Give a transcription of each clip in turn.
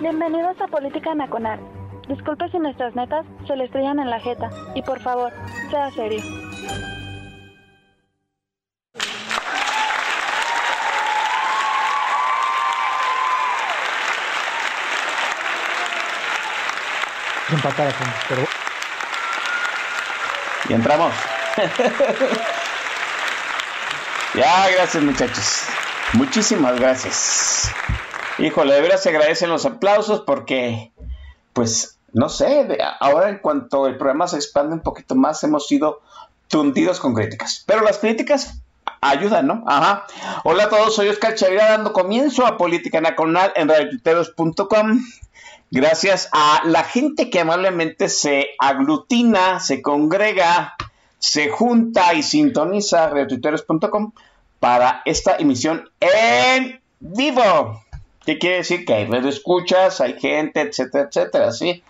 Bienvenidos a Política Nacional. Disculpe si nuestras netas se le estrellan en la jeta. Y por favor, sea serio. Empatada con, pero Y entramos. ya, gracias muchachos. Muchísimas gracias. Híjole, de veras se agradecen los aplausos porque, pues, no sé, ahora en cuanto el programa se expande un poquito más, hemos sido tundidos con críticas. Pero las críticas ayudan, ¿no? Ajá. Hola a todos, soy Oscar Chavira dando comienzo a Política Nacional en radiotuiteros.com. Gracias a la gente que amablemente se aglutina, se congrega, se junta y sintoniza radiotuiteros.com para esta emisión en vivo. ¿Qué quiere decir? Que hay redes escuchas, hay gente, etcétera, etcétera, ¿sí?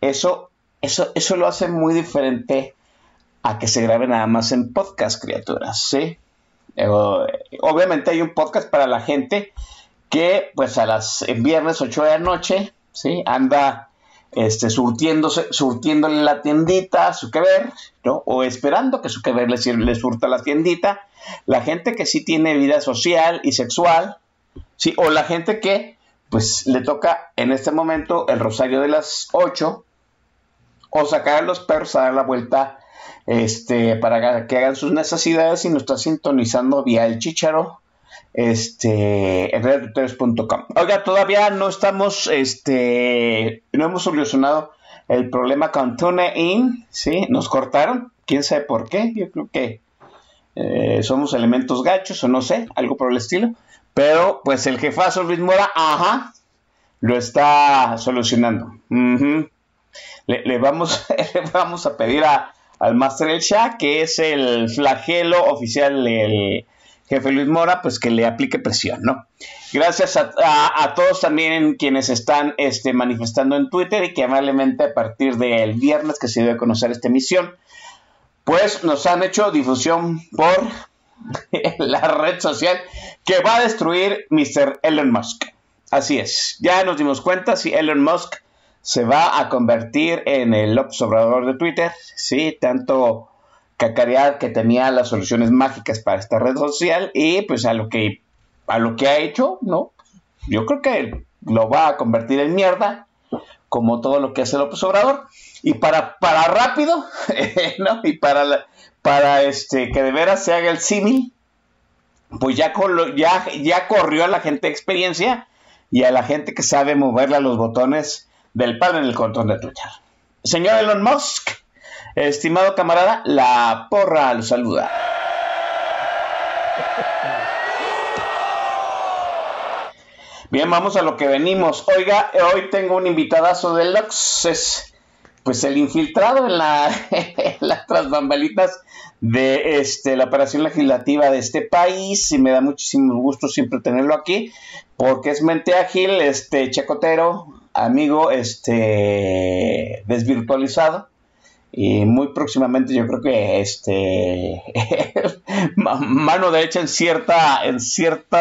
Eso, eso, eso lo hace muy diferente a que se grabe nada más en podcast, criaturas, ¿sí? Eh, obviamente hay un podcast para la gente que, pues, a las viernes 8 de la noche, ¿sí? Anda este, surtiéndose, surtiéndole la tiendita a su que ver, ¿no? O esperando que su que ver le, le surta la tiendita. La gente que sí tiene vida social y sexual, ¿sí? O la gente que, pues, le toca en este momento el rosario de las 8, o sacar a los perros a dar la vuelta este, para que hagan sus necesidades y nos está sintonizando vía el chicharo este, en redtuiteros.com. Oiga, todavía no estamos, este, no hemos solucionado el problema con TuneIn, ¿sí? Nos cortaron, quién sabe por qué, yo creo que eh, somos elementos gachos o no sé, algo por el estilo. Pero, pues el jefazo Luis Mora, ajá, lo está solucionando. Le, vamos, le vamos a pedir a, al Master El Shah, que es el flagelo oficial del jefe Luis Mora, pues que le aplique presión, ¿no? Gracias a todos también quienes están este, manifestando en Twitter y que amablemente a partir del viernes que se dio a conocer esta emisión, pues nos han hecho difusión por la red social que va a destruir Mr. Elon Musk. Así es, ya nos dimos cuenta si Elon Musk se va a convertir en el observador de Twitter, sí, tanto cacarear que tenía las soluciones mágicas para esta red social y pues a lo que a lo que ha hecho, ¿no? Yo creo que lo va a convertir en mierda, como todo lo que hace López Obrador. Y para, para rápido, ¿no? Y para, la- para este, que de veras se haga el símil, pues ya, corrió a la gente de experiencia y a la gente que sabe moverle a los botones del palo en el control de Twitter. Señor Elon Musk, estimado camarada, la porra lo saluda. Bien, vamos a lo que venimos. Oiga, hoy tengo un invitadazo de Lux, es pues el infiltrado en la las tras bambalitas de este la operación legislativa de este país y me da muchísimo gusto siempre tenerlo aquí porque es mente ágil, este chacotero, amigo, este desvirtualizado y muy próximamente yo creo que este ma- mano derecha en cierta en cierto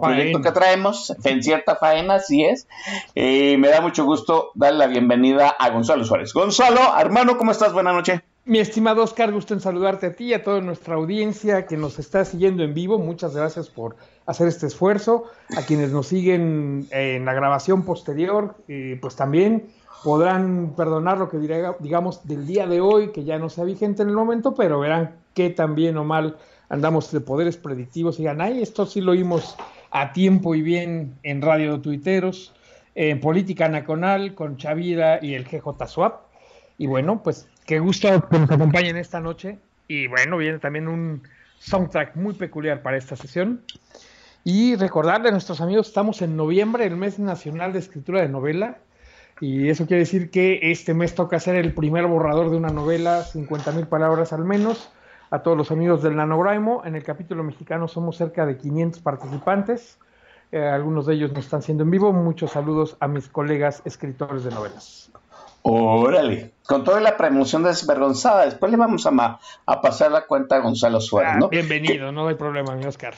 proyecto que traemos en cierta faena así es. Y me da mucho gusto darle la bienvenida a Gonzalo Suárez. Gonzalo hermano cómo estás buena noche. Mi estimado Oscar, gusto en saludarte a ti y a toda nuestra audiencia que nos está siguiendo en vivo. Muchas gracias por hacer este esfuerzo. A quienes nos siguen en la grabación posterior, eh, pues también podrán perdonar lo que diré- digamos del día de hoy, que ya no sea vigente en el momento, pero verán que tan bien o mal andamos de poderes predictivos y digan, ay, esto sí lo oímos a tiempo y bien en Radio Tuiteros, en Política Nacional, con Chavira y el GJ Swap. Y bueno, pues qué gusto que nos acompañen esta noche. Y bueno, viene también un soundtrack muy peculiar para esta sesión. Y recordarle a nuestros amigos, estamos en noviembre, el mes nacional de escritura de novela. Y eso quiere decir que este mes toca hacer el primer borrador de una novela, 50 mil palabras al menos. A todos los amigos del Nanograimo, en el capítulo mexicano somos cerca de 500 participantes. Eh, algunos de ellos nos están siendo en vivo. Muchos saludos a mis colegas escritores de novelas. Órale, con toda la promoción desvergonzada, después le vamos a, a pasar la cuenta a Gonzalo Suárez, ah, ¿no? Bienvenido, no hay problema, mi Oscar.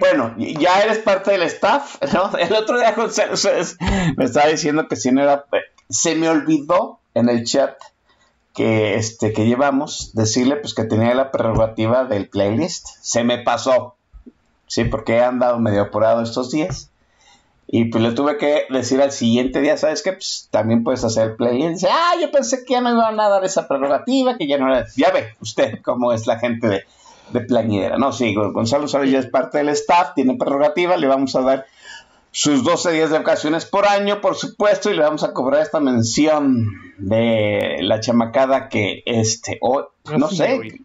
bueno, ya eres parte del staff, ¿no? El otro día Gonzalo Suárez me estaba diciendo que si no era... Se me olvidó en el chat que, este, que llevamos decirle pues que tenía la prerrogativa del playlist. Se me pasó, sí, porque he andado medio apurado estos días. Y pues le tuve que decir al siguiente día, ¿sabes qué? Pues también puedes hacer el play. Y dice, ah, yo pensé que ya no iban a dar esa prerrogativa, que ya no era. Ya ve usted cómo es la gente de, de plañidera. No, sí, Gonzalo Suárez ya es parte del staff, tiene prerrogativa, le vamos a dar sus 12 días de vacaciones por año, por supuesto, y le vamos a cobrar esta mención de la chamacada que este, o no sé,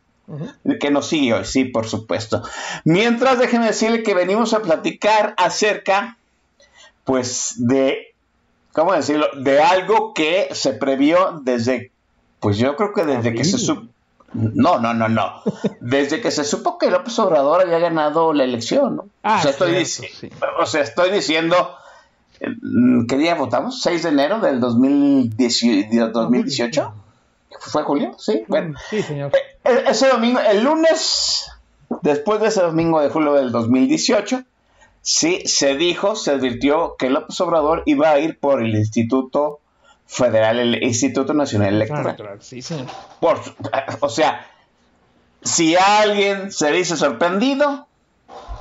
que nos sigue hoy, sí, por supuesto. Mientras, déjenme decirle que venimos a platicar acerca pues de, ¿cómo decirlo? De algo que se previó desde, pues yo creo que desde que se supo, no, no, no, no, desde que se supo que López Obrador había ganado la elección, ¿no? Ah, o, sea, estoy o sea, estoy diciendo, mm, ¿qué día votamos? ¿6 de enero del 2018? ¿Fue julio? Sí, bueno. Sí, señor. E, e, ese domingo, el lunes, después de ese domingo de julio del 2018, Sí, se dijo, se advirtió que López Obrador iba a ir por el Instituto Federal, el Instituto Nacional Electoral. Sí. Por, o sea, si alguien se dice sorprendido,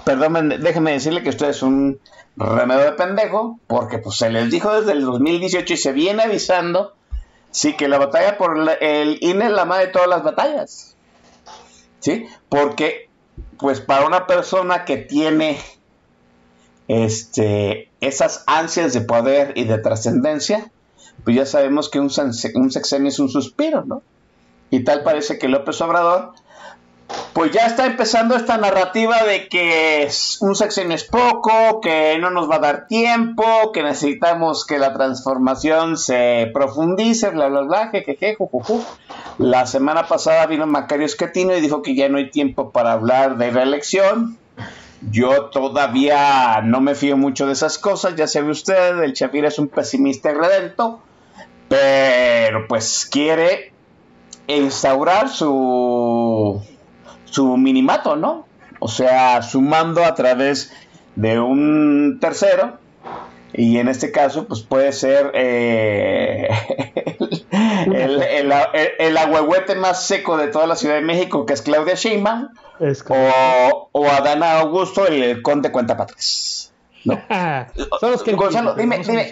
perdón, déjenme decirle que usted es un remedio de pendejo, porque pues se les dijo desde el 2018 y se viene avisando, sí, que la batalla por el INE es la madre de todas las batallas. ¿Sí? Porque, pues para una persona que tiene este, esas ansias de poder y de trascendencia, pues ya sabemos que un, un sexenio es un suspiro, ¿no? Y tal parece que López Obrador, pues ya está empezando esta narrativa de que un sexenio es poco, que no nos va a dar tiempo, que necesitamos que la transformación se profundice, bla, bla, bla, jejeje, jujuju. La semana pasada vino Macario Esquetino y dijo que ya no hay tiempo para hablar de reelección, yo todavía no me fío mucho de esas cosas, ya sabe usted, el Chapir es un pesimista redento, pero pues quiere instaurar su, su minimato, ¿no? O sea, sumando a través de un tercero, y en este caso, pues puede ser eh, el, el, el, más seco de toda la Ciudad de México, que es Claudia Sheinbaum, o, o Adana Augusto, el, conde cuenta patres. No. Son los que Gonzalo, dime, dime.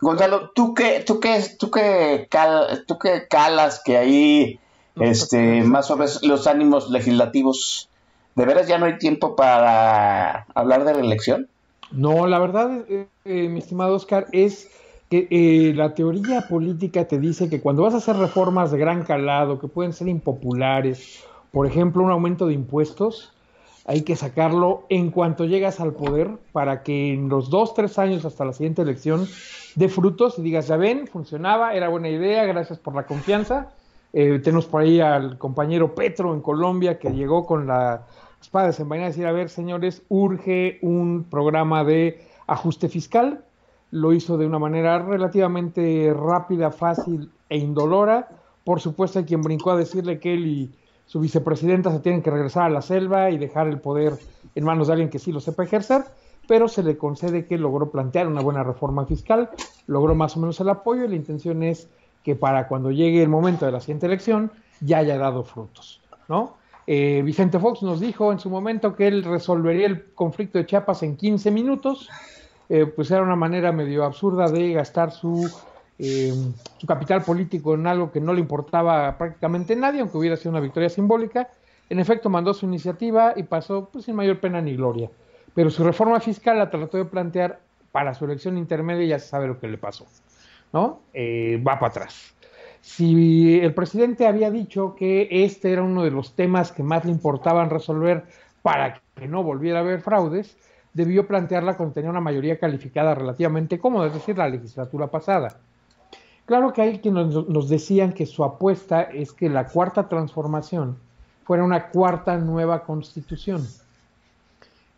Gonzalo, ¿tú qué, tú qué, tú qué, tú qué calas que ahí, este, más o menos los ánimos legislativos, ¿de veras ya no hay tiempo para hablar de la elección? No, la verdad, eh, eh, mi estimado Oscar, es que eh, la teoría política te dice que cuando vas a hacer reformas de gran calado, que pueden ser impopulares, por ejemplo, un aumento de impuestos, hay que sacarlo en cuanto llegas al poder para que en los dos, tres años hasta la siguiente elección dé frutos y digas, ya ven, funcionaba, era buena idea, gracias por la confianza. Eh, tenemos por ahí al compañero Petro en Colombia que llegó con la espada desenvainada a decir, a ver, señores, urge un programa de ajuste fiscal. Lo hizo de una manera relativamente rápida, fácil e indolora. Por supuesto, hay quien brincó a decirle que él y su vicepresidenta se tienen que regresar a la selva y dejar el poder en manos de alguien que sí lo sepa ejercer, pero se le concede que logró plantear una buena reforma fiscal, logró más o menos el apoyo y la intención es que para cuando llegue el momento de la siguiente elección ya haya dado frutos, ¿no? Eh, Vicente Fox nos dijo en su momento que él resolvería el conflicto de Chiapas en 15 minutos, eh, pues era una manera medio absurda de gastar su eh, su capital político en algo que no le importaba prácticamente a nadie, aunque hubiera sido una victoria simbólica. En efecto, mandó su iniciativa y pasó pues, sin mayor pena ni gloria. Pero su reforma fiscal la trató de plantear para su elección intermedia y ya se sabe lo que le pasó. ¿no? Eh, va para atrás. Si el presidente había dicho que este era uno de los temas que más le importaban resolver para que no volviera a haber fraudes, debió plantearla cuando tenía una mayoría calificada relativamente cómoda, es decir, la legislatura pasada. Claro que hay quienes nos decían que su apuesta es que la cuarta transformación fuera una cuarta nueva constitución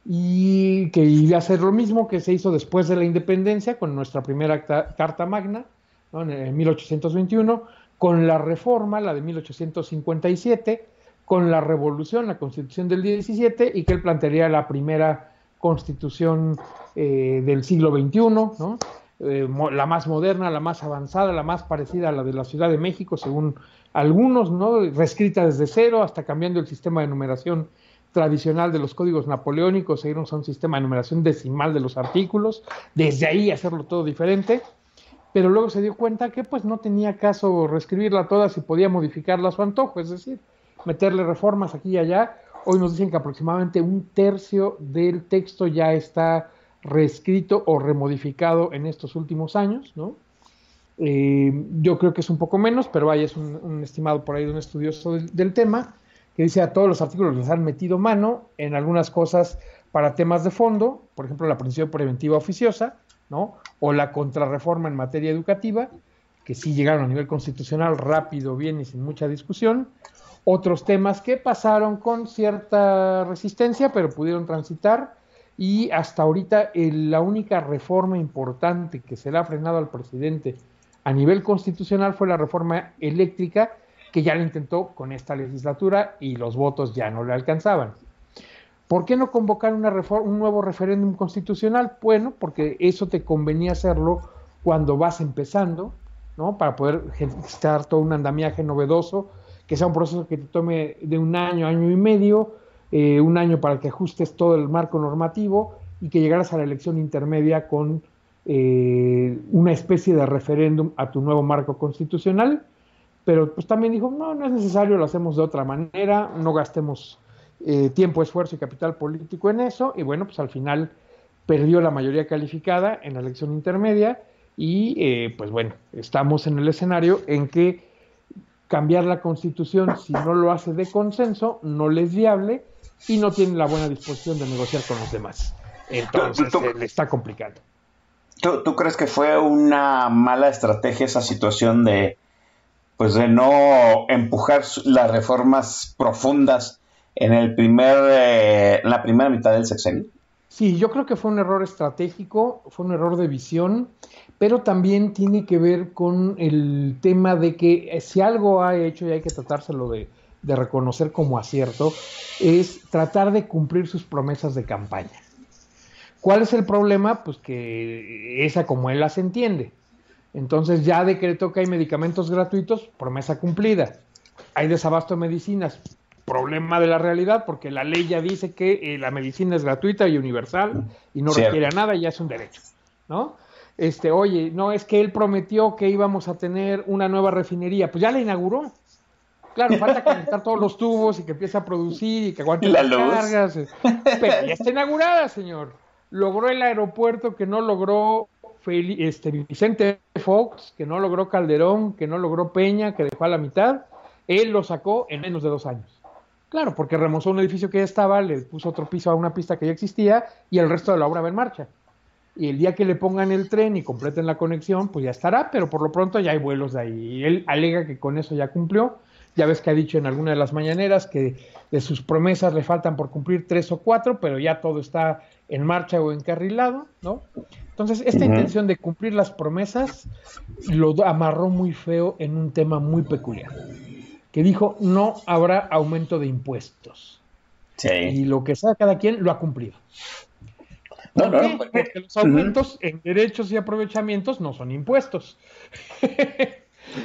y que iba a ser lo mismo que se hizo después de la independencia con nuestra primera Carta Magna en 1821, con la reforma, la de 1857, con la revolución, la constitución del 17 y que él plantearía la primera constitución eh, del siglo XXI, ¿no? Eh, la más moderna, la más avanzada, la más parecida a la de la Ciudad de México, según algunos, ¿no? reescrita desde cero, hasta cambiando el sistema de numeración tradicional de los códigos napoleónicos e irnos a un sistema de numeración decimal de los artículos, desde ahí hacerlo todo diferente, pero luego se dio cuenta que pues no tenía caso reescribirla toda si podía modificarla a su antojo, es decir, meterle reformas aquí y allá. Hoy nos dicen que aproximadamente un tercio del texto ya está reescrito o remodificado en estos últimos años, ¿no? Eh, yo creo que es un poco menos, pero vaya, es un, estimado por ahí de un estudioso del, tema, que dice a todos los artículos les han metido mano en algunas cosas para temas de fondo, por ejemplo, la prisión preventiva oficiosa, ¿no? O la contrarreforma en materia educativa, que sí llegaron a nivel constitucional rápido, bien y sin mucha discusión. Otros temas que pasaron con cierta resistencia, pero pudieron transitar y hasta ahorita la única reforma importante que se le ha frenado al presidente a nivel constitucional fue la reforma eléctrica que ya lo intentó con esta legislatura y los votos ya no le alcanzaban. ¿Por qué no convocar una un nuevo referéndum constitucional? Bueno, porque eso te convenía hacerlo cuando vas empezando, ¿no? Para poder gestar todo un andamiaje novedoso, que sea un proceso que te tome de un año, año y medio, eh, un año para que ajustes todo el marco normativo y que llegaras a la elección intermedia con eh, una especie de referéndum a tu nuevo marco constitucional, pero pues también dijo, no, no es necesario, lo hacemos de otra manera, no gastemos eh, tiempo, esfuerzo y capital político en eso, y bueno, pues al final perdió la mayoría calificada en la elección intermedia y pues bueno, estamos en el escenario en que cambiar la constitución, si no lo hace de consenso, no le es viable y no tiene la buena disposición de negociar con los demás. Entonces, le está complicando. ¿tú, crees que fue una mala estrategia esa situación de, pues, de no empujar las reformas profundas en el primer, eh, la primera mitad del sexenio? Sí, yo creo que fue un error estratégico, fue un error de visión, pero también tiene que ver con el tema de que eh, si algo ha hecho y hay que tratárselo de, de reconocer como acierto es tratar de cumplir sus promesas de campaña. ¿Cuál es el problema? Pues que esa como él las entiende. Entonces ya decretó que hay medicamentos gratuitos, promesa cumplida. Hay desabasto de medicinas, problema de la realidad, porque la ley ya dice que eh, la medicina es gratuita y universal y no requiere a nada, ya es un derecho, ¿no? Este, oye, no es que él prometió que íbamos a tener una nueva refinería, pues ya la inauguró. Claro, falta conectar todos los tubos y que empiece a producir y que aguante las cargas. Eh. Pero ya está inaugurada, señor. Logró el aeropuerto que no logró este, Vicente Fox, que no logró Calderón, que no logró Peña, que dejó a la mitad. Él lo sacó en menos de dos años. Claro, porque remozó un edificio que ya estaba, le puso otro piso a una pista que ya existía y el resto de la obra va en marcha. Y el día que le pongan el tren y completen la conexión, pues ya estará, pero por lo pronto ya hay vuelos de ahí. Y él alega que con eso ya cumplió ya ves que ha dicho en alguna de las mañaneras que de sus promesas le faltan por cumplir tres o cuatro, pero ya todo está en marcha o encarrilado, ¿no? Entonces, esta intención de cumplir las promesas lo amarró muy feo en un tema muy peculiar, que dijo no habrá aumento de impuestos. Sí. Y lo que sea cada quien lo ha cumplido. ¿Por qué? Porque los aumentos en derechos y aprovechamientos no son impuestos.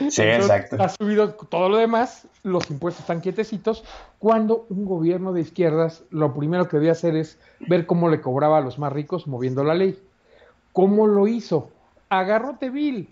Sí, exacto. Ha subido todo lo demás, los impuestos están quietecitos, cuando un gobierno de izquierdas lo primero que debía hacer es ver cómo le cobraba a los más ricos moviendo la ley. ¿Cómo lo hizo? Agarró Tevil,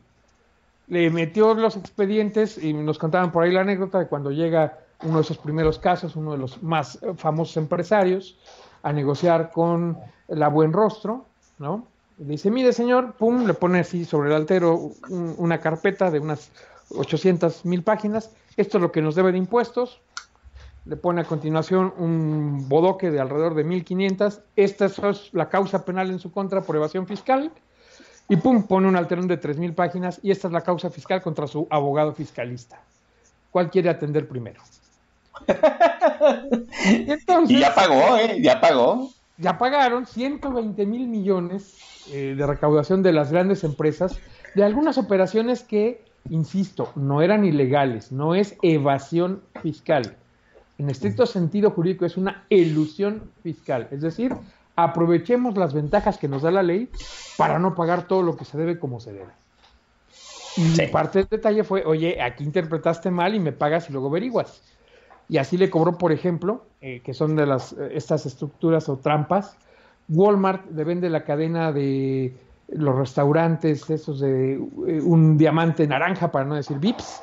le metió los expedientes y nos contaban por ahí la anécdota de cuando llega uno de esos primeros casos, uno de los más famosos empresarios, a negociar con la Buen Rostro, ¿no? dice, mire señor, pum, le pone así sobre el altero una carpeta de unas 800 mil páginas, esto es lo que nos debe de impuestos, le pone a continuación un bodoque de alrededor de 1.500. Esta es la causa penal en su contra por evasión fiscal. Y pum, pone un alterón de 3.000 páginas y esta es la causa fiscal contra su abogado fiscalista. ¿Cuál quiere atender primero? y ya pagó, ¿eh? Ya pagó. Ya pagaron 120 mil millones eh, de recaudación de las grandes empresas de algunas operaciones que, insisto, no eran ilegales, no es evasión fiscal. En estricto sentido jurídico es una elusión fiscal, es decir, aprovechemos las ventajas que nos da la ley para no pagar todo lo que se debe como se debe. Y parte del detalle fue, oye, aquí interpretaste mal y me pagas y luego averiguas. Y así le cobró, por ejemplo, eh, que son de las eh, estas estructuras o trampas, Walmart le vende la cadena de los restaurantes, esos de eh, un diamante naranja, para no decir VIPs,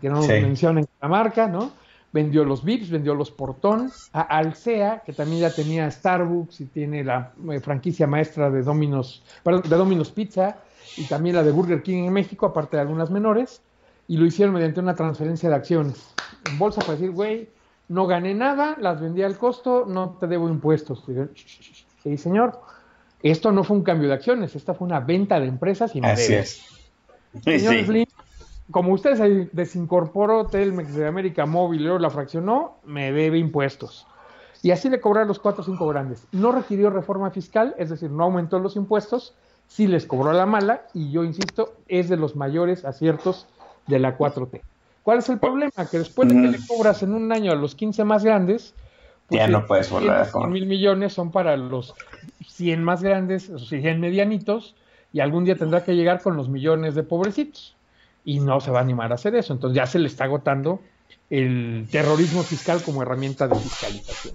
que no mencionen la marca, ¿no? Vendió los VIPs, vendió los Portón, a Alsea, que también ya tenía Starbucks y tiene la franquicia maestra de Domino's, perdón, de Domino's Pizza y también la de Burger King en México, aparte de algunas menores, y lo hicieron mediante una transferencia de acciones en bolsa para decir, güey, no gané nada, las vendí al costo, no te debo impuestos. Sí, señor. Esto no fue un cambio de acciones, esta fue una venta de empresas y me Así es. Señor como usted se desincorporó Telmex de América Móvil luego la fraccionó, me debe impuestos. Y así le cobraron los cuatro o cinco grandes. No requirió reforma fiscal, es decir, no aumentó los impuestos, sí les cobró la mala y yo insisto, es de los mayores aciertos de la 4T. ¿Cuál es el problema? Que después de que le cobras en un año a los 15 más grandes, pues ya no puedes volver a mil millones son para los 100 más grandes, o 100 medianitos, y algún día tendrá que llegar con los millones de pobrecitos. Y no se va a animar a hacer eso. Entonces ya se le está agotando el terrorismo fiscal como herramienta de fiscalización.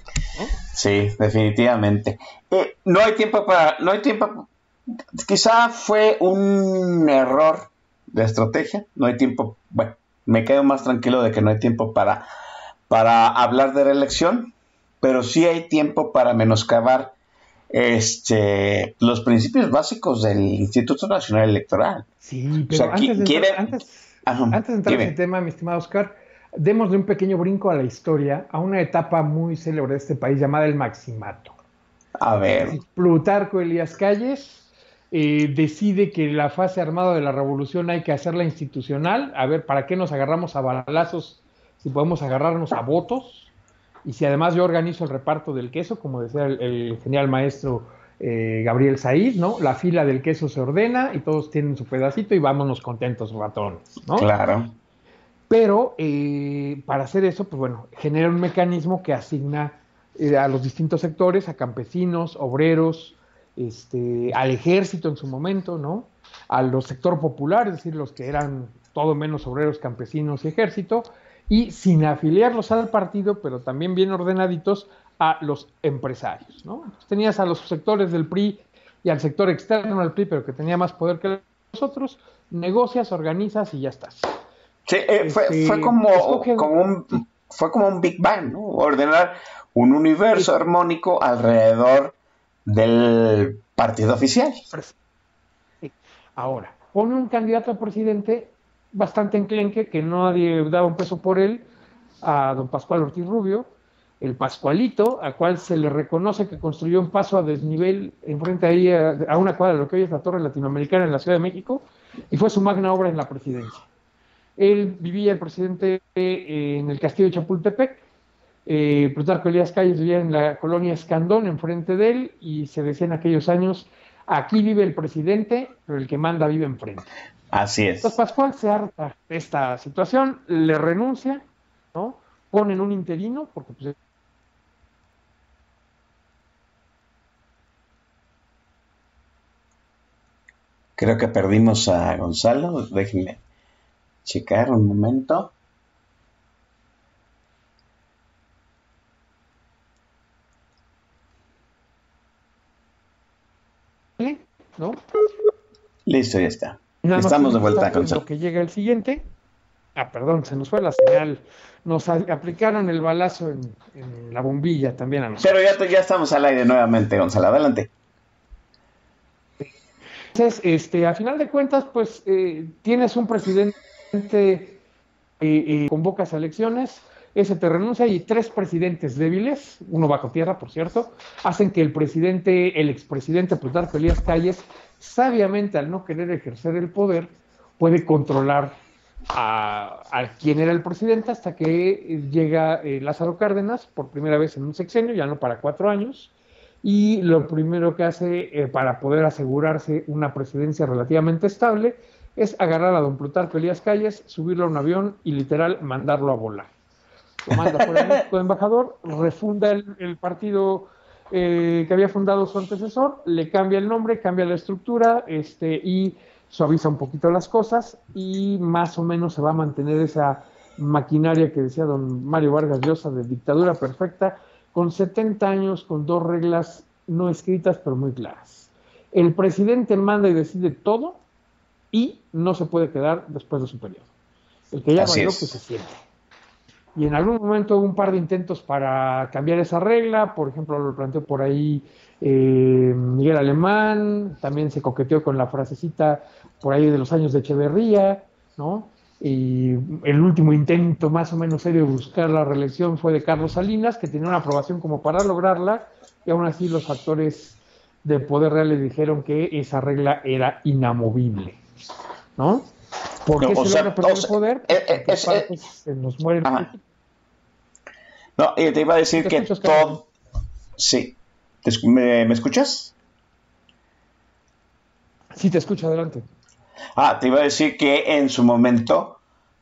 Sí, definitivamente. Eh, no hay tiempo para, no hay tiempo. Quizá fue un error de estrategia. No hay tiempo. Bueno, me quedo más tranquilo de que no hay tiempo para, para hablar de reelección, pero sí hay tiempo para menoscabar este, los principios básicos del Instituto Nacional Electoral. Sí, pero antes, de entrar, antes, de entrar en ese tema, mi estimado Oscar, démosle un pequeño brinco a la historia, a una etapa muy célebre de este país llamada el Maximato. A ver. Plutarco Elías Calles eh, decide que la fase armada de la revolución hay que hacerla institucional, a ver, ¿para qué nos agarramos a balazos si podemos agarrarnos a votos? Y si además yo organizo el reparto del queso, como decía el, genial maestro eh, Gabriel Said, ¿no? La fila del queso se ordena y todos tienen su pedacito y vámonos contentos, ratones, ¿no? Claro. Pero eh, para hacer eso, pues bueno, genera un mecanismo que asigna a los distintos sectores, a campesinos, obreros, este, al ejército en su momento, ¿no? A los sector popular, es decir, los que eran todo menos obreros, campesinos y ejército, y sin afiliarlos al partido, pero también bien ordenaditos, a los empresarios, ¿no? tenías a los sectores del PRI y al sector externo del PRI, pero que tenía más poder que los otros, negocias, organizas y ya estás. Sí, eh, fue, este, como, un, fue como un Big Bang, ¿no? Ordenar un universo armónico alrededor del partido oficial. Ahora, pone un candidato a presidente bastante enclenque, que nadie daba un peso por él, a don Pascual Ortiz Rubio, el Pascualito, a cual se le reconoce que construyó un paso a desnivel enfrente ahí a, una cuadra de lo que hoy es la Torre Latinoamericana en la Ciudad de México, y fue su magna obra en la presidencia. Él vivía el presidente eh, en el castillo de Chapultepec, eh, Plutarco Elías Calles vivía en la colonia Escandón, enfrente de él, y se decía en aquellos años, aquí vive el presidente, pero el que manda vive enfrente. Así es. Entonces Pascual se harta de esta situación, le renuncia, ¿no? Ponen un interino, porque pues, Creo que perdimos a Gonzalo. Déjenme checar un momento. ¿no? Listo, ya está. Estamos de vuelta con Lo que llega el siguiente. Ah, perdón, se nos fue la señal. Nos aplicaron el balazo en, la bombilla también a nosotros. Pero ya, ya estamos al aire nuevamente, Gonzalo. Adelante. Entonces, este, a final de cuentas, pues eh, tienes un presidente que eh, convoca elecciones, ese te renuncia y tres presidentes débiles, uno bajo tierra, por cierto, hacen que el presidente, el expresidente Plutarco Elías Calles, sabiamente al no querer ejercer el poder, puede controlar a, a quien era el presidente hasta que llega eh, Lázaro Cárdenas por primera vez en un sexenio, ya no para cuatro años, y lo primero que hace eh, para poder asegurarse una presidencia relativamente estable es agarrar a don Plutarco Elías Calles, subirlo a un avión y literal mandarlo a volar. Lo manda por el embajador, refunda el, el partido eh, que había fundado su antecesor, le cambia el nombre, cambia la estructura este, y suaviza un poquito las cosas y más o menos se va a mantener esa maquinaria que decía don Mario Vargas Llosa de dictadura perfecta, con 70 años, con dos reglas no escritas pero muy claras. El presidente manda y decide todo y no se puede quedar después de su periodo. El que ya Así es. que se siente. Y en algún momento hubo un par de intentos para cambiar esa regla, por ejemplo, lo planteó por ahí eh, Miguel Alemán, también se coqueteó con la frasecita por ahí de los años de Echeverría, ¿no? Y el último intento más o menos serio de buscar la reelección fue de Carlos Salinas, que tenía una aprobación como para lograrla, y aún así los factores de poder real le dijeron que esa regla era inamovible, ¿no? ¿Por No, qué o se sea, perder o sea, el poder? eh, eh, es- aparte se nos mueren Ajá. No, eh, te iba a decir que escuchas, todo... Sí. ¿Te esc- ¿Me, me escuchas? Sí, te escucho, adelante. Ah, te iba a decir que en su momento,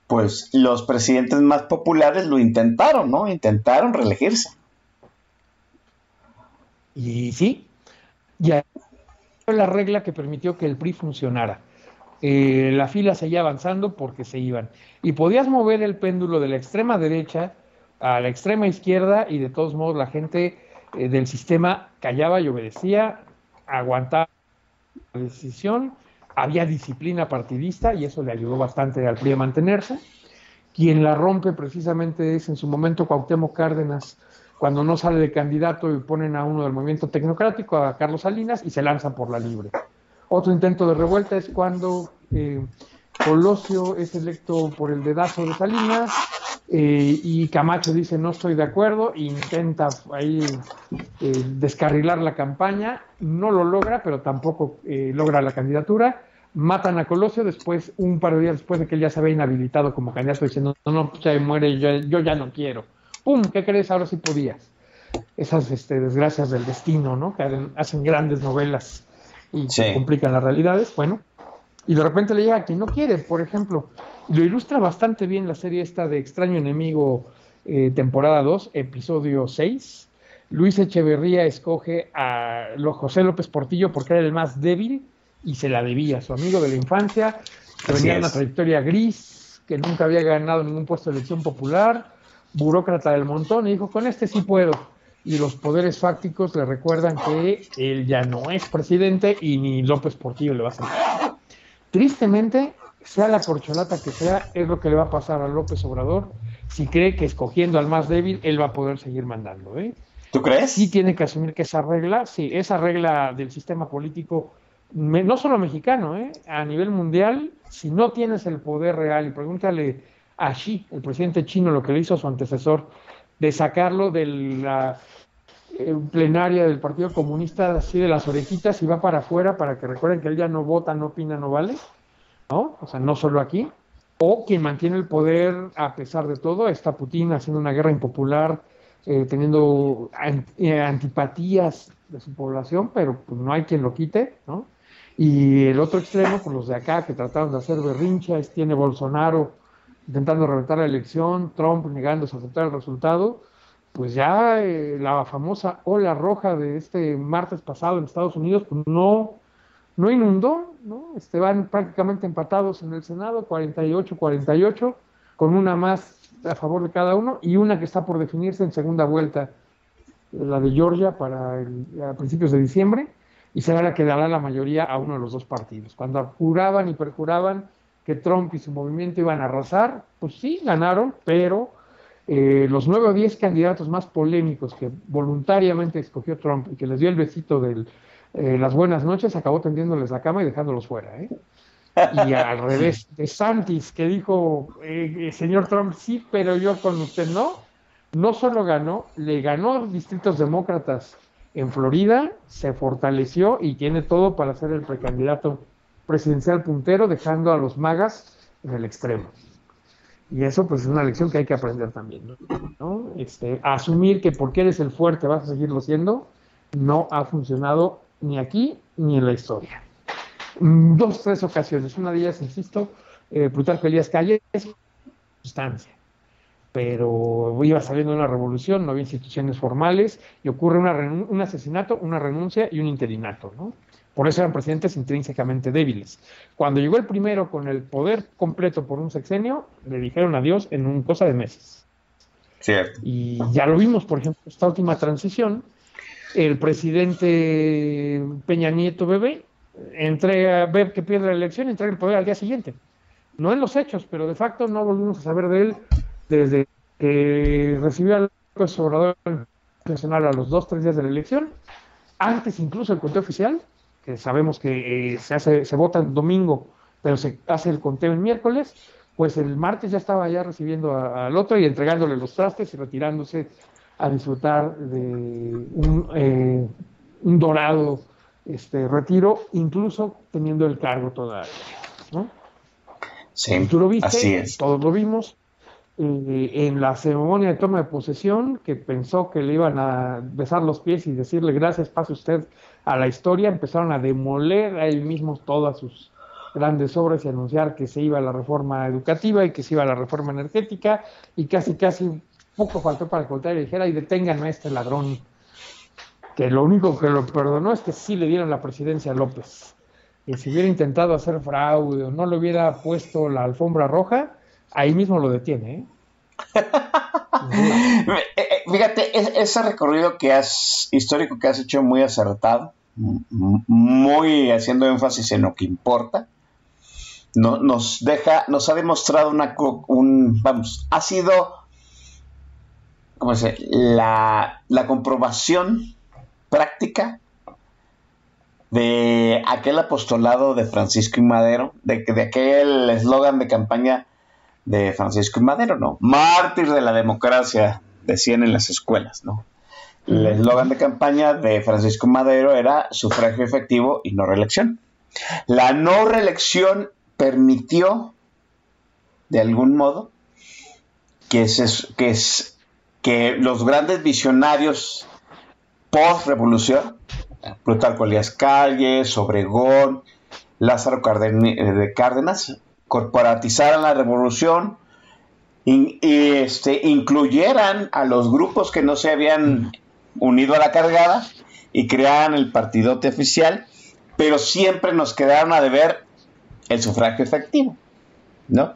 pues los presidentes más populares lo intentaron, ¿no? Intentaron reelegirse. Y sí, ya fue la regla que permitió que el PRI funcionara. Eh, la fila seguía avanzando porque se iban. Y podías mover el péndulo de la extrema derecha a la extrema izquierda y de todos modos la gente eh, del sistema callaba y obedecía, aguantaba la decisión, había disciplina partidista y eso le ayudó bastante al PRI a mantenerse. Quien la rompe precisamente es en su momento Cuauhtémoc Cárdenas, cuando no sale de candidato y ponen a uno del movimiento tecnocrático, a Carlos Salinas, y se lanzan por la libre. Otro intento de revuelta es cuando eh, Colosio es electo por el dedazo de Salinas eh, y Camacho dice no estoy de acuerdo, e intenta ahí eh, descarrilar la campaña, no lo logra, pero tampoco logra la candidatura. Matan a Colosio después, un par de días después de que él ya se había inhabilitado como candidato, diciendo no, no, ya muere, yo, yo ya no quiero. ¡Pum! ¿Qué crees? Ahora sí podías. Esas este, desgracias del destino, ¿no? Que hacen grandes novelas y Sí. que complican las realidades. Bueno, y de repente le llega a quien no quiere, por ejemplo. Lo ilustra bastante bien la serie esta de Extraño Enemigo, eh, temporada 2, episodio 6. Luis Echeverría escoge a José López Portillo porque era el más débil y se la debía. Su amigo de la infancia, que venía de una trayectoria gris, que nunca había ganado ningún puesto de elección popular, burócrata del montón, y dijo, con este sí puedo. Y los poderes fácticos le recuerdan que él ya no es presidente y ni López Portillo le va a hacer. Tristemente, sea la corcholata que sea, es lo que le va a pasar a López Obrador si cree que escogiendo al más débil, él va a poder seguir mandando. ¿eh? ¿Tú crees? sí tiene que asumir que esa regla, sí, esa regla del sistema político, me- no solo mexicano, ¿eh? a nivel mundial, si no tienes el poder real, y pregúntale a Xi, el presidente chino, lo que le hizo a su antecesor, de sacarlo de la eh, plenaria del Partido Comunista así de las orejitas y va para afuera para que recuerden que él ya no vota, no opina, no vale, ¿no? O sea, no solo aquí. O quien mantiene el poder a pesar de todo, está Putin haciendo una guerra impopular, eh, teniendo eh, antipatías de su población, pero pues, no hay quien lo quite, ¿no? Y el otro extremo, con los de acá que trataron de hacer berrinchas, tiene Bolsonaro intentando reventar la elección, Trump negándose a aceptar el resultado, pues ya eh, la famosa ola roja de este martes pasado en Estados Unidos pues no, no inundó, ¿no? Este, van prácticamente empatados en el Senado, 48-48, con una más a favor de cada uno y una que está por definirse en segunda vuelta, la de Georgia para el- a principios de diciembre, y será la que dará la mayoría a uno de los dos partidos. Cuando juraban y perjuraban que Trump y su movimiento iban a arrasar, pues sí, ganaron, pero eh, los nueve o diez candidatos más polémicos que voluntariamente escogió Trump y que les dio el besito de las buenas noches, acabó tendiéndoles la cama y dejándolos fuera. ¿eh? Y al revés de Santis, que dijo, eh, eh, señor Trump, sí, pero yo con usted no. No solo ganó, le ganó distritos demócratas en Florida, se fortaleció y tiene todo para ser el precandidato presidencial puntero, dejando a los magas en el extremo. Y eso pues es una lección que hay que aprender también, ¿no? Este, asumir que porque eres el fuerte vas a seguirlo siendo, no ha funcionado ni aquí ni en la historia. Mm, dos, tres ocasiones. Una de ellas, insisto, eh, Plutarco Elías Calles, sustancia. Pero iba saliendo una revolución, no había instituciones formales, y ocurre un asesinato, una renuncia y un interinato, ¿no? Por eso eran presidentes intrínsecamente débiles. Cuando llegó el primero con el poder completo por un sexenio, le dijeron adiós en un cosa de meses. Cierto. Y ya lo vimos, por ejemplo, esta última transición, el presidente Peña Nieto Bebé entrega, ver que pierde la elección y entrega el poder al día siguiente. No en los hechos, pero de facto no volvimos a saber de él desde que recibió al Obrador Nacional a los dos, tres días de la elección, antes incluso el conteo oficial, que sabemos que eh, se hace, se vota el domingo, pero se hace el conteo el miércoles, pues el martes ya estaba ya recibiendo al otro y entregándole los trastes y retirándose a disfrutar de un, eh, un dorado este retiro, incluso teniendo el cargo todavía. ¿no? Sí, Tú lo viste, así es. todos lo vimos. En la ceremonia de toma de posesión, que pensó que le iban a besar los pies y decirle gracias, pase usted a la historia, empezaron a demoler a él mismo todas sus grandes obras y anunciar que se iba a la reforma educativa y que se iba a la reforma energética y casi, casi poco faltó para que y dijera y detengan a este ladrón que lo único que lo perdonó es que sí le dieron la presidencia a López. Y si hubiera intentado hacer fraude o no le hubiera puesto la alfombra roja, ahí mismo lo detiene. ¿eh? Eh, eh, Fíjate, es- ese recorrido que has, histórico que has hecho muy acertado, muy haciendo énfasis en lo que importa, no- nos deja, nos ha demostrado una, un, vamos, ha sido, ¿cómo se? La, la comprobación práctica de aquel apostolado de Francisco y Madero, de, de aquel eslogan de campaña de Francisco Madero, ¿no? Mártir de la democracia, decían en las escuelas, ¿no? El eslogan de campaña de Francisco Madero era sufragio efectivo y no reelección. La no reelección permitió, de algún modo, que, se- que, es- que los grandes visionarios post-revolución, Plutarco Elías Calles, Obregón, Lázaro eh, de Cárdenas, corporatizaran la revolución y este, incluyeran a los grupos que no se habían unido a la cargada y crearan el partidote oficial, pero siempre nos quedaron a deber el sufragio efectivo, ¿no?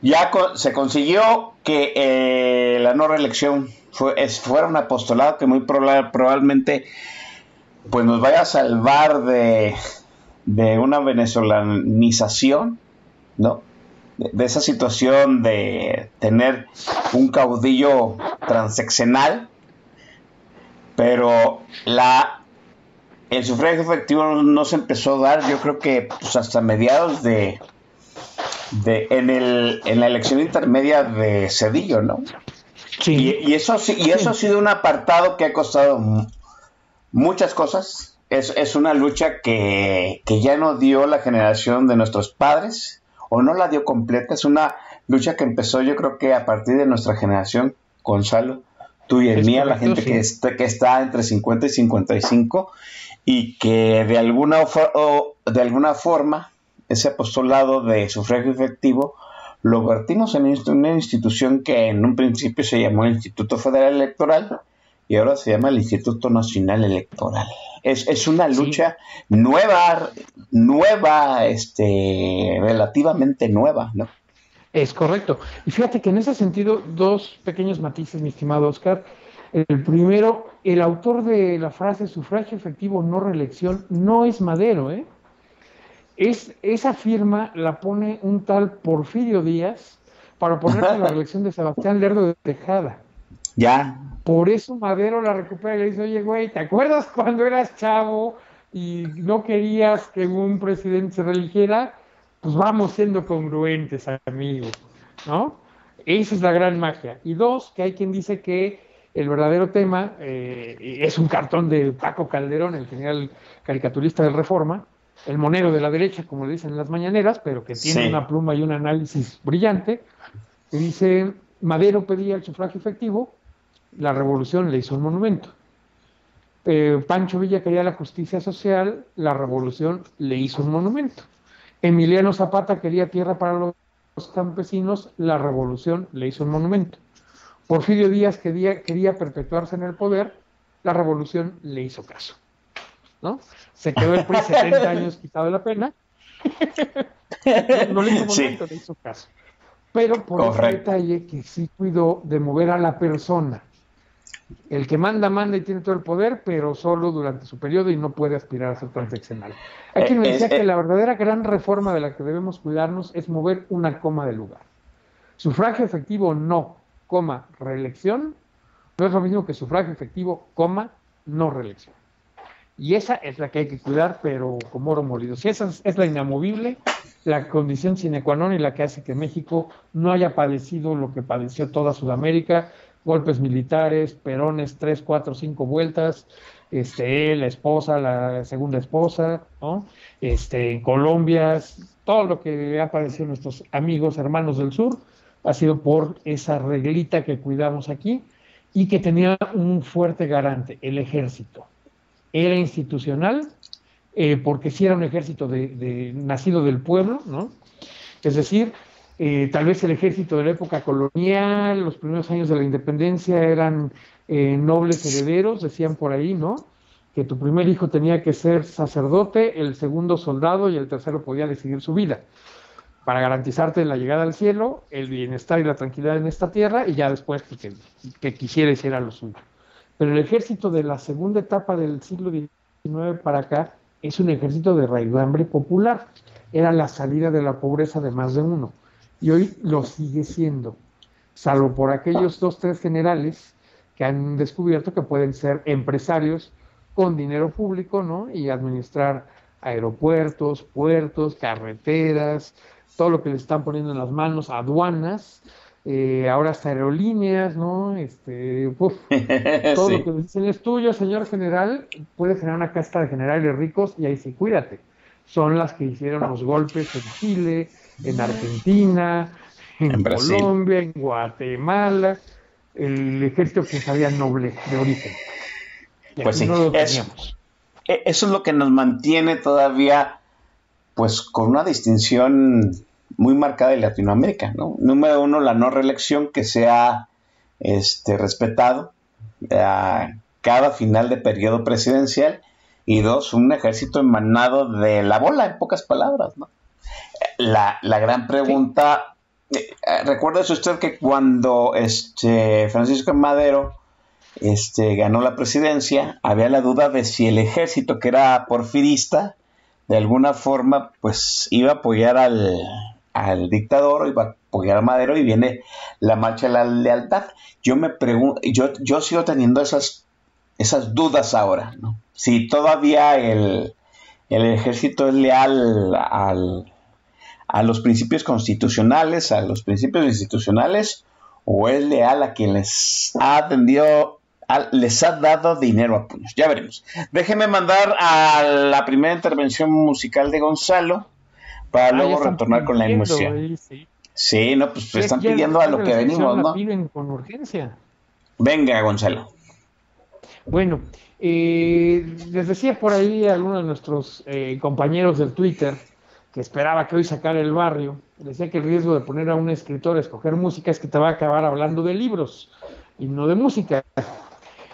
Ya se consiguió que eh, la no reelección fue, es- fuera un apostolado que muy proba- probablemente pues nos vaya a salvar de, de una venezolanización, ¿no? De, esa situación de tener un caudillo transeccional, pero la el sufragio efectivo no, se empezó a dar, yo creo que pues, hasta mediados de, de en, el, en la elección intermedia de Cedillo, ¿no? Y, y eso, sí- y eso ha sido un apartado que ha costado mu- muchas cosas. Es, es una lucha que, que ya no dio la generación de nuestros padres, o no la dio completa. Es una lucha que empezó, yo creo que a partir de nuestra generación, Gonzalo, tú y el mía, la gente sí. que, está, que está entre 50 y 55, y que de alguna, o de alguna forma ese apostolado de sufragio efectivo lo vertimos en una institución que en un principio se llamó el Instituto Federal Electoral y ahora se llama el Instituto Nacional Electoral. Es, es una Sí. lucha nueva, nueva, este, relativamente nueva, ¿no? Es correcto. Y fíjate que en ese sentido, dos pequeños matices, mi estimado Oscar. El primero, el autor de la frase sufragio efectivo, no reelección, no es Madero, ¿eh? Es, esa firma la pone un tal Porfirio Díaz para ponerse la reelección de Sebastián Lerdo de Tejada. Ya, Por eso Madero la recupera y le dice, oye, güey, ¿te acuerdas cuando eras chavo y no querías que un presidente se religiera? pues vamos siendo congruentes, amigos, ¿no? Esa es la gran magia. Y dos, que hay quien dice que el verdadero tema eh, es un cartón de Paco Calderón, el general caricaturista del Reforma, el monero de la derecha, como le dicen en las mañaneras, pero que tiene Sí. una pluma y un análisis brillante, que dice, Madero pedía el sufragio efectivo, la revolución le hizo un monumento. Eh, Pancho Villa quería la justicia social, la revolución le hizo un monumento. Emiliano Zapata quería tierra para los campesinos, la revolución le hizo un monumento. Porfirio Díaz quería, quería perpetuarse en el poder, la revolución le hizo caso. ¿no? Se quedó el PRI 70 años quitado de la pena. no le hizo Sí. monumento, le hizo caso. Pero por Correcto. detalle que sí cuidó de mover a la persona. El que manda, manda y tiene todo el poder, pero solo durante su periodo y no puede aspirar a ser transaccional. Hay quien me Eh, decía eh, que la verdadera gran reforma de la que debemos cuidarnos es mover una coma de lugar. Sufragio efectivo no, coma, reelección, no es lo mismo que sufragio efectivo, coma, no reelección. Y esa es la que hay que cuidar, pero como oro molido. Si esa es, es la inamovible, la condición sine qua non y la que hace que México no haya padecido lo que padeció toda Sudamérica, golpes militares, perones, tres, cuatro, cinco vueltas, este, la esposa, la segunda esposa, ¿no? Este, en Colombia, todo lo que ha padecido nuestros amigos, hermanos del sur, ha sido por esa reglita que cuidamos aquí y que tenía un fuerte garante, el ejército. Era institucional, eh, porque sí era un ejército de, de- nacido del pueblo, ¿no? Es decir, eh, tal vez el ejército de la época colonial, los primeros años de la independencia eran eh, nobles herederos, decían por ahí, ¿no? Que tu primer hijo tenía que ser sacerdote, el segundo soldado y el tercero podía decidir su vida para garantizarte la llegada al cielo, el bienestar y la tranquilidad en esta tierra, y ya después pues, que, que quisiera hiciera lo suyo. Pero el ejército de la segunda etapa del siglo XIX para acá es un ejército de raigambre popular. Era la salida de la pobreza de más de uno. Y hoy lo sigue siendo, salvo por aquellos dos, tres generales que han descubierto que pueden ser empresarios con dinero público, ¿no? Y administrar aeropuertos, puertos, carreteras, todo lo que le están poniendo en las manos, aduanas, eh, ahora hasta aerolíneas, ¿no? Este, uf, todo Sí. lo que dicen es tuyo, señor general, puede generar una casta de generales ricos y ahí sí, cuídate. Son las que hicieron los golpes en Chile, en Argentina, en. Colombia, en Guatemala, el ejército que sabía noble de origen. Y Pues sí, no lo. E- Eso es lo que nos mantiene todavía, pues, con una distinción muy marcada en Latinoamérica, ¿no? Número uno, la no reelección que sea este, respetado a cada final de periodo presidencial. Y dos, un ejército emanado de la bola, en pocas palabras, ¿no? La, la gran pregunta, eh, eh, recuérdese usted que cuando este Francisco Madero este, ganó la presidencia, había la duda de si el ejército, que era porfirista, de alguna forma, pues iba a apoyar al, al dictador, iba a apoyar a Madero y viene la marcha de la lealtad. Yo me pregunto, yo, yo sigo teniendo esas, esas dudas ahora, ¿no? Si todavía el, el ejército es leal al, a los principios constitucionales, a los principios institucionales, o es leal a quien les ha atendido, a- les ha dado dinero a puños. Ya veremos. Déjeme mandar a la primera intervención musical de Gonzalo para Ah, luego retornar con la emoción. ahí, sí. Sí, no, pues Sí, están pidiendo a lo que venimos, ¿no? piden con urgencia. Venga, Gonzalo. Bueno, eh, les decía por ahí a algunos de nuestros eh, compañeros del Twitter que esperaba que hoy sacara el barrio, decía que el riesgo de poner a un escritor a escoger música es que te va a acabar hablando de libros y no de música.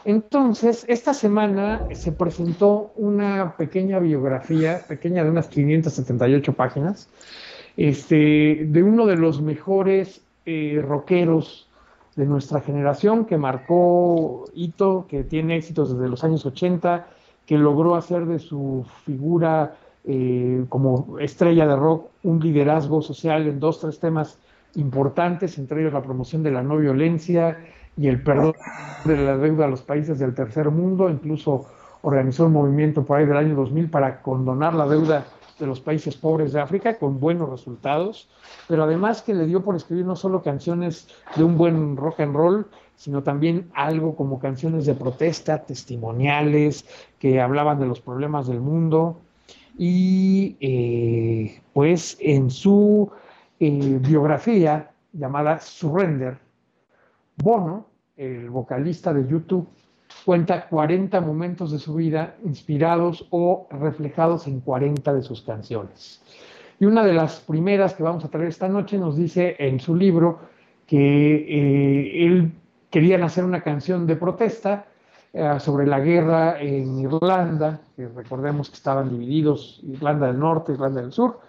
Entonces, esta semana se presentó una pequeña biografía, pequeña de unas 578 páginas, este, de uno de los mejores eh, rockeros de nuestra generación, que marcó hito, que tiene éxitos desde los años 80, que logró hacer de su figura eh, como estrella de rock un liderazgo social en dos, tres temas importantes, entre ellos la promoción de la no violencia y el perdón de la deuda a los países del tercer mundo, incluso organizó un movimiento por ahí del año 2000 para condonar la deuda de los países pobres de África con buenos resultados, pero además que le dio por escribir no solo canciones de un buen rock and roll, sino también algo como canciones de protesta, testimoniales, que hablaban de los problemas del mundo. Y eh, pues en su eh, biografía llamada Surrender, Bono, el vocalista de YouTube, cuenta 40 momentos de su vida inspirados o reflejados en 40 de sus canciones. Y una de las primeras que vamos a traer esta noche nos dice en su libro que eh, él quería hacer una canción de protesta eh, sobre la guerra en Irlanda, que recordemos que estaban divididos Irlanda del Norte, Irlanda del Sur,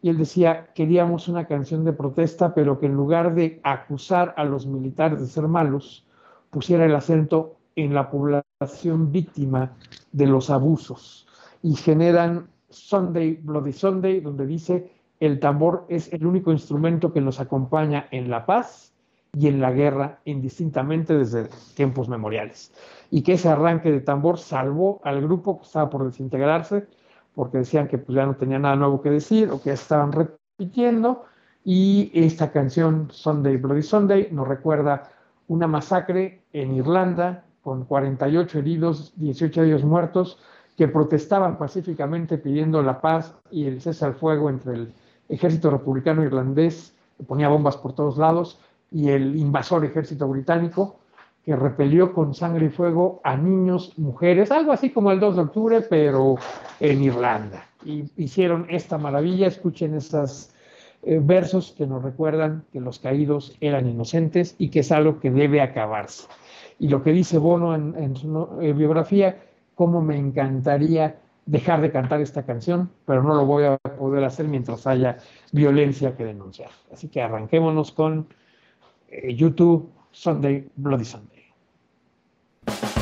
y él decía, queríamos una canción de protesta, pero que en lugar de acusar a los militares de ser malos, pusiera el acento en la población víctima de los abusos y generan Sunday, Bloody Sunday, donde dice, el tambor es el único instrumento que nos acompaña en la paz y en la guerra indistintamente desde tiempos memoriales. Y que ese arranque de tambor salvó al grupo que estaba por desintegrarse, porque decían que pues, ya no tenía nada nuevo que decir o que ya estaban repitiendo. Y esta canción, Sunday, Bloody Sunday, nos recuerda una masacre en Irlanda con 48 heridos, 18 de ellos muertos, que protestaban pacíficamente pidiendo la paz y el cese al fuego entre el ejército republicano irlandés, que ponía bombas por todos lados, y el invasor ejército británico, que repelió con sangre y fuego a niños, mujeres, algo así como el 2 de octubre, pero en Irlanda. Y hicieron esta maravilla, escuchen estos eh, versos que nos recuerdan que los caídos eran inocentes y que es algo que debe acabarse. Y lo que dice Bono en, su eh, biografía, cómo me encantaría dejar de cantar esta canción, pero no lo voy a poder hacer mientras haya violencia que denunciar. Así que arranquémonos con YouTube Sunday, Bloody Sunday.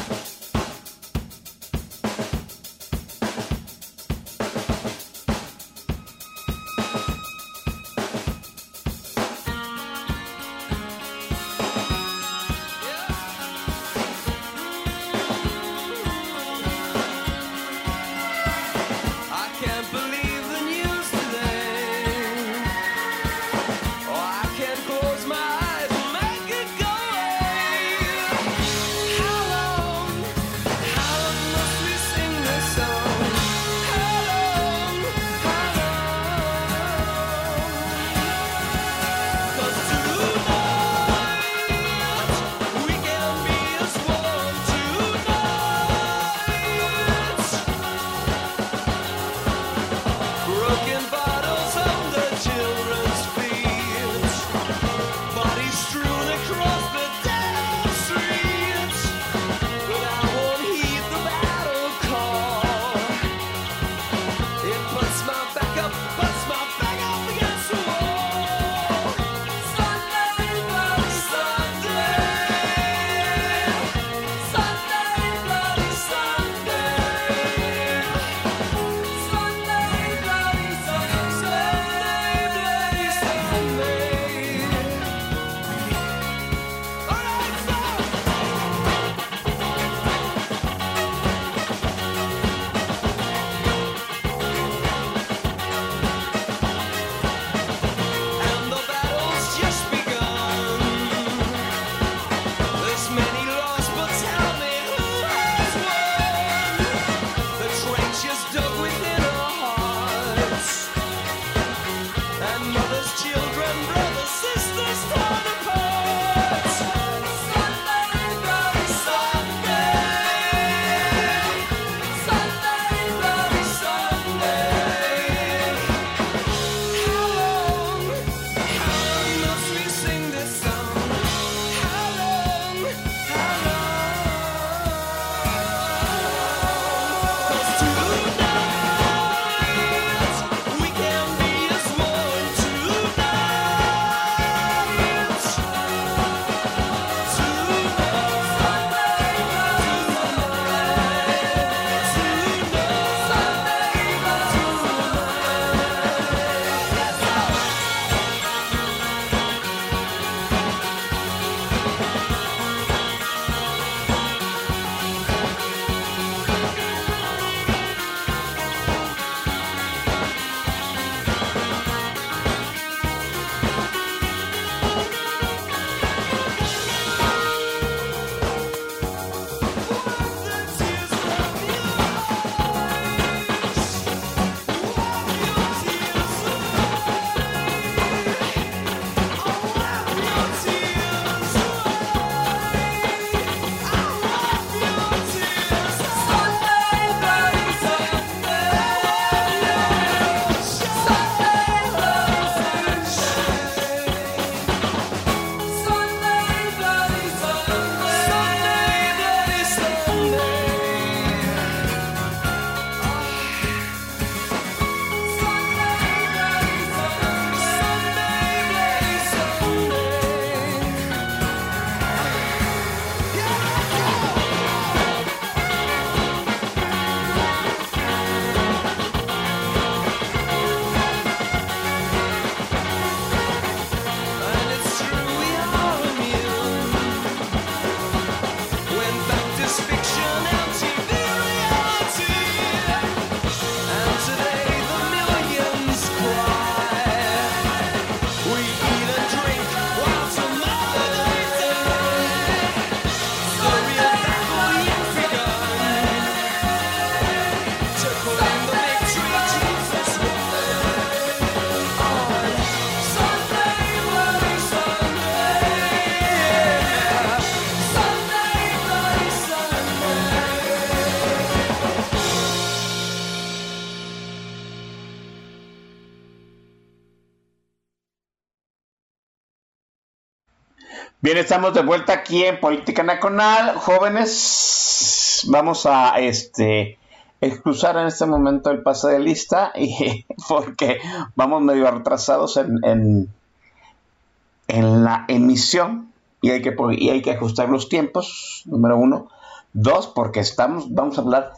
Bien, estamos de vuelta aquí en Política Nacional. Jóvenes, vamos a este excusar en este momento el pase de lista porque vamos medio retrasados en, la emisión y hay, que, ajustar los tiempos, número uno. Dos, porque estamos, vamos a hablar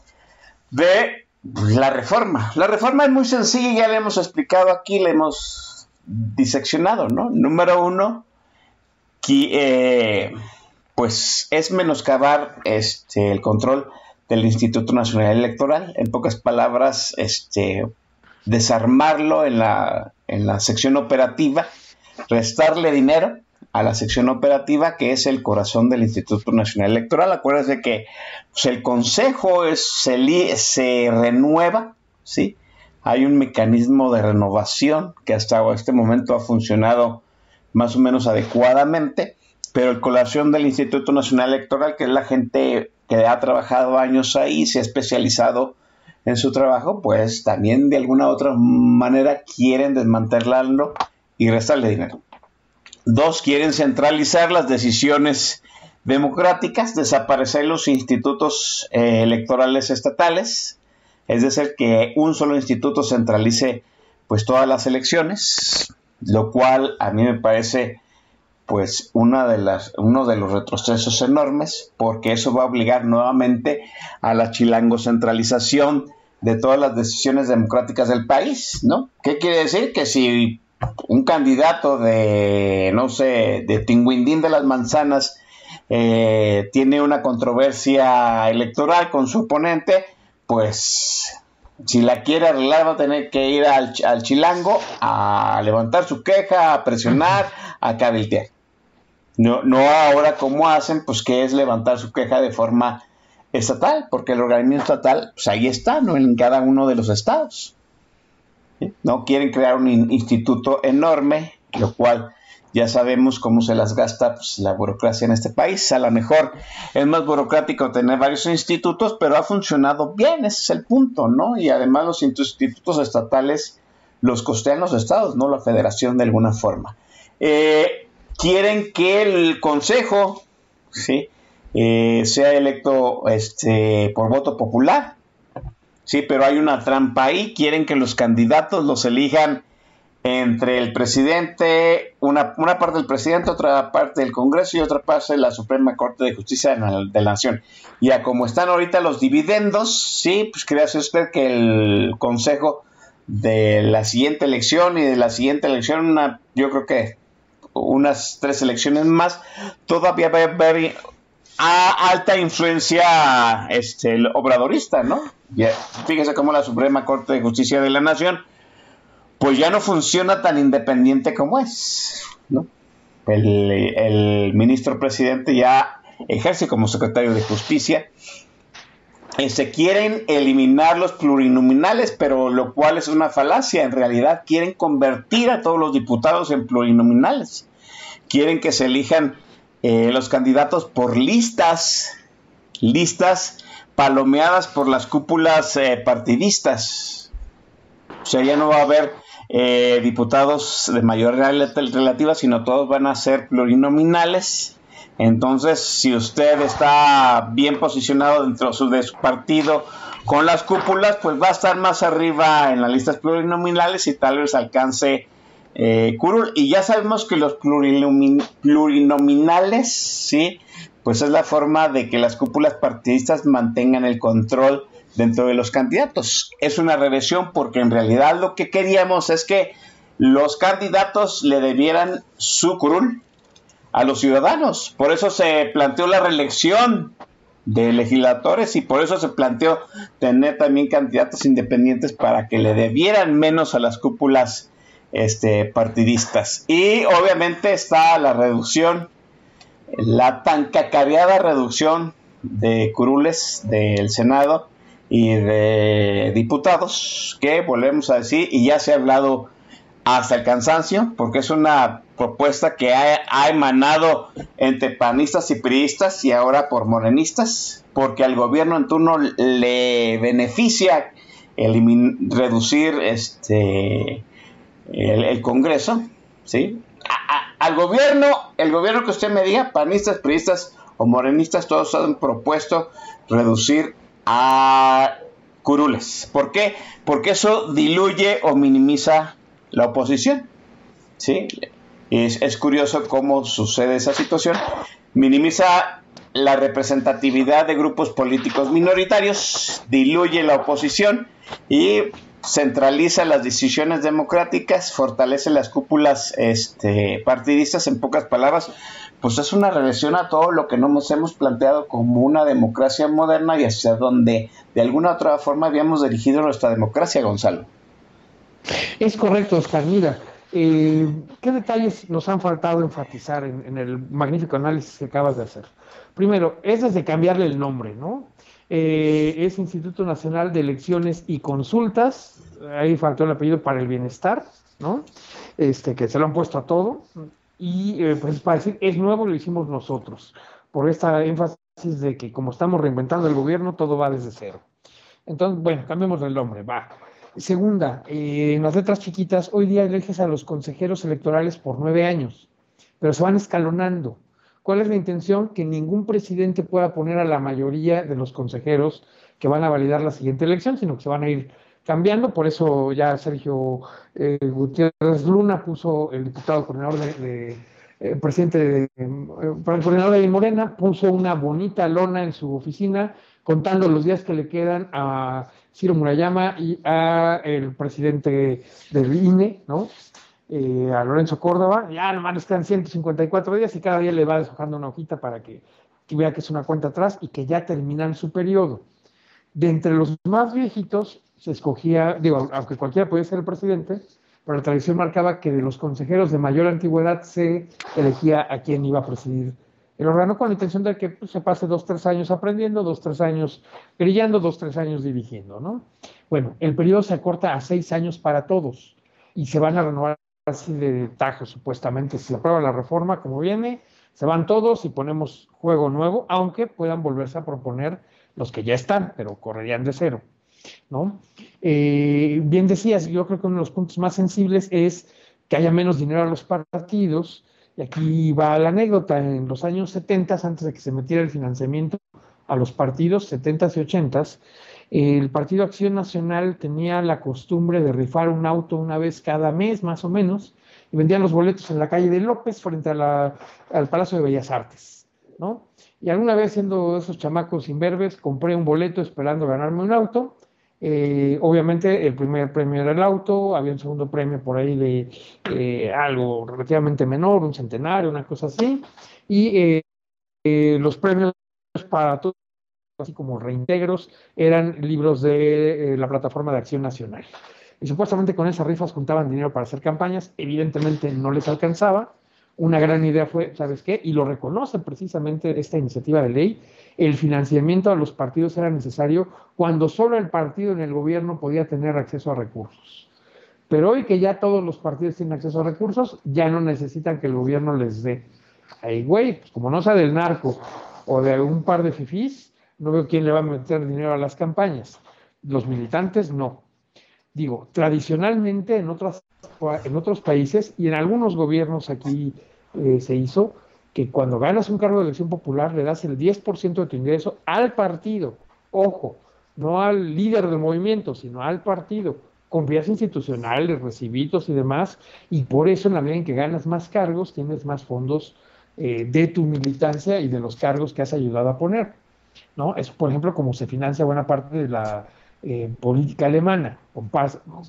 de la reforma. La reforma es muy sencilla, ya le hemos explicado aquí, le hemos diseccionado, ¿no? Número uno, que, eh, pues es menoscabar este, el control del Instituto Nacional Electoral. En pocas palabras, este, desarmarlo en la, en la sección operativa, restarle dinero a la sección operativa, que es el corazón del Instituto Nacional Electoral. Acuérdense que pues, el Consejo se, se renueva, ¿sí? Hay un mecanismo de renovación que hasta este momento ha funcionado más o menos adecuadamente, pero el colación del Instituto Nacional Electoral, que es la gente que ha trabajado años ahí, se ha especializado en su trabajo, pues también de alguna u otra manera quieren desmantelarlo y restarle dinero. Dos, quieren centralizar las decisiones democráticas, desaparecer los institutos eh, electorales estatales, es decir, que un solo instituto centralice pues todas las elecciones lo cual a mí me parece pues una de las, uno de los retrocesos enormes, porque eso va a obligar nuevamente a la chilangocentralización de todas las decisiones democráticas del país, ¿no? ¿Qué quiere decir? Que si un candidato de, no sé, de Tinguindín de las Manzanas eh, tiene una controversia electoral con su oponente, pues si la quiere arreglar va a tener que ir al, chilango a levantar su queja, a presionar, a cabildear. No, no ahora como hacen, pues que es levantar su queja de forma estatal, porque el organismo estatal, pues ahí está, ¿no? En cada uno de los estados. No quieren crear un instituto enorme, lo cual ya sabemos cómo se las gasta pues, la burocracia en este país. A lo mejor es más burocrático tener varios institutos, pero ha funcionado bien, ese es el punto, ¿no? Y además los institutos estatales los costean los estados, no la federación de alguna forma. Eh, quieren que el consejo, ¿sí? Eh, sea electo este, por voto popular. Sí, pero hay una trampa ahí. Quieren que los candidatos los elijan entre el presidente, una, una, parte del presidente, otra parte del Congreso y otra parte de la Suprema Corte de Justicia de la, Nación. Y a como están ahorita los dividendos, sí, pues quería usted que el Consejo de la siguiente elección y de la siguiente elección, una, yo creo que unas tres elecciones más, todavía va a haber alta influencia este, obradorista, ¿no? fíjese cómo la Suprema Corte de Justicia de la Nación pues ya no funciona tan independiente como es. ¿no? El, ministro presidente ya ejerce como secretario de justicia. Eh, se quieren eliminar los plurinominales, pero lo cual es una falacia. En realidad quieren convertir a todos los diputados en plurinominales. Quieren que se elijan eh, los candidatos por listas, listas palomeadas por las cúpulas eh, partidistas. O sea, ya no va a haber eh, diputados de mayoría relativa, sino todos van a ser plurinominales. Entonces, si usted está bien posicionado dentro de su partido con las cúpulas, pues va a estar más arriba en las listas plurinominales y tal vez alcance eh, curul. Y ya sabemos que los plurinominales, ¿sí? Pues es la forma de que las cúpulas partidistas mantengan el control dentro de los candidatos. Es una regresión porque en realidad lo que queríamos es que los candidatos le debieran su curul a los ciudadanos. Por eso se planteó la reelección de legisladores y por eso se planteó tener también candidatos independientes para que le debieran menos a las cúpulas este, partidistas. Y obviamente está la reducción, la tan cacareada reducción de curules del Senado y de diputados, que volvemos a decir, y ya se ha hablado hasta el cansancio, porque es una propuesta que ha, emanado entre panistas y priistas y ahora por morenistas, porque al gobierno en turno le beneficia reducir este el, Congreso, ¿sí? al gobierno el gobierno que usted me diga, panistas, priistas o morenistas, todos han propuesto reducir a curules. ¿Por qué? Porque eso diluye o minimiza la oposición. ¿Sí? Es, curioso cómo sucede esa situación. Minimiza la representatividad de grupos políticos minoritarios, diluye la oposición y centraliza las decisiones democráticas, fortalece las cúpulas este, partidistas, en pocas palabras, pues es una regresión a todo lo que nos hemos planteado como una democracia moderna y hacia donde de alguna otra forma habíamos dirigido nuestra democracia, Gonzalo. Es correcto, Oscar. Mira, eh, ¿qué detalles nos han faltado enfatizar en, en, el magnífico análisis que acabas de hacer? Primero, es desde cambiarle el nombre, ¿no? Eh, es Instituto Nacional de Elecciones y Consultas, ahí faltó el apellido para el bienestar, ¿no? Este, que se lo han puesto a todo, y eh, pues para decir, es nuevo, lo hicimos nosotros, por esta énfasis de que como estamos reinventando el gobierno, todo va desde cero. Entonces, bueno, cambiemos el nombre, va. Segunda, eh, en las letras chiquitas, hoy día eliges a los consejeros electorales por nueve años, pero se van escalonando. ¿Cuál es la intención? Que ningún presidente pueda poner a la mayoría de los consejeros que van a validar la siguiente elección, sino que se van a ir cambiando. Por eso ya Sergio eh, Gutiérrez Luna puso el diputado coordinador de, de eh, presidente de, eh, el coordinador de Morena, puso una bonita lona en su oficina contando los días que le quedan a Ciro Murayama y a el presidente del INE, ¿no? Eh, a Lorenzo Córdoba, ya nomás les quedan 154 días y cada día le va deshojando una hojita para que, que, vea que es una cuenta atrás y que ya terminan su periodo. De entre los más viejitos se escogía, digo, aunque cualquiera podía ser el presidente, pero la tradición marcaba que de los consejeros de mayor antigüedad se elegía a quien iba a presidir el órgano con la intención de que pues, se pase dos, tres años aprendiendo, dos, tres años brillando, dos, tres años dirigiendo, ¿no? Bueno, el periodo se acorta a seis años para todos y se van a renovar así de tajo, supuestamente. Si se aprueba la reforma como viene, se van todos y ponemos juego nuevo, aunque puedan volverse a proponer los que ya están, pero correrían de cero. ¿No? Eh, bien decías, yo creo que uno de los puntos más sensibles es que haya menos dinero a los partidos, y aquí va la anécdota, en los años 70, antes de que se metiera el financiamiento a los partidos, 70 y 80, el Partido Acción Nacional tenía la costumbre de rifar un auto una vez cada mes, más o menos, y vendían los boletos en la calle de López frente al Palacio de Bellas Artes, ¿no? Y alguna vez, siendo esos chamacos imberbes, compré un boleto esperando ganarme un auto. Eh, obviamente, el primer premio era el auto, había un segundo premio por ahí de eh, algo relativamente menor, un centenario, una cosa así, y eh, los premios para todos así como reintegros, eran libros de la plataforma de Acción Nacional. Y supuestamente con esas rifas juntaban dinero para hacer campañas, evidentemente no les alcanzaba. Una gran idea fue, ¿sabes qué? Y lo reconoce precisamente esta iniciativa de ley, el financiamiento a los partidos era necesario cuando solo el partido en el gobierno podía tener acceso a recursos. Pero hoy que ya todos los partidos tienen acceso a recursos, ya no necesitan que el gobierno les dé. Ahí, güey, pues como no sea del narco o de un par de fifís, no veo quién le va a meter dinero a las campañas. Los militantes no. Digo, tradicionalmente en, otras, en otros países y en algunos gobiernos aquí eh, se hizo que cuando ganas un cargo de elección popular le das el 10% de tu ingreso al partido. Ojo, no al líder del movimiento, sino al partido. Confianza institucional, recibitos y demás. Y por eso en la medida en que ganas más cargos, tienes más fondos eh, de tu militancia y de los cargos que has ayudado a poner. ¿no? Es, por ejemplo, como se financia buena parte de la eh, política alemana, con,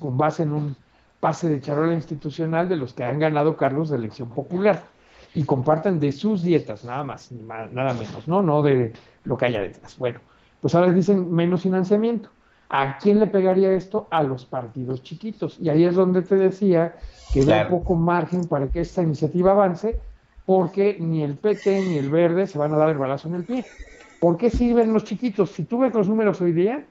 con, base en un pase de charola institucional de los que han ganado cargos de elección popular y comparten de sus dietas, nada más, nada menos, ¿no? No de lo que haya detrás. Bueno, pues ahora les dicen menos financiamiento. ¿A quién le pegaría esto? A los partidos chiquitos. Y ahí es donde te decía que claro. da poco margen para que esta iniciativa avance, porque ni el PT ni el Verde se van a dar el balazo en el pie. ¿Por qué sirven los chiquitos? Si tú ves los números hoy día,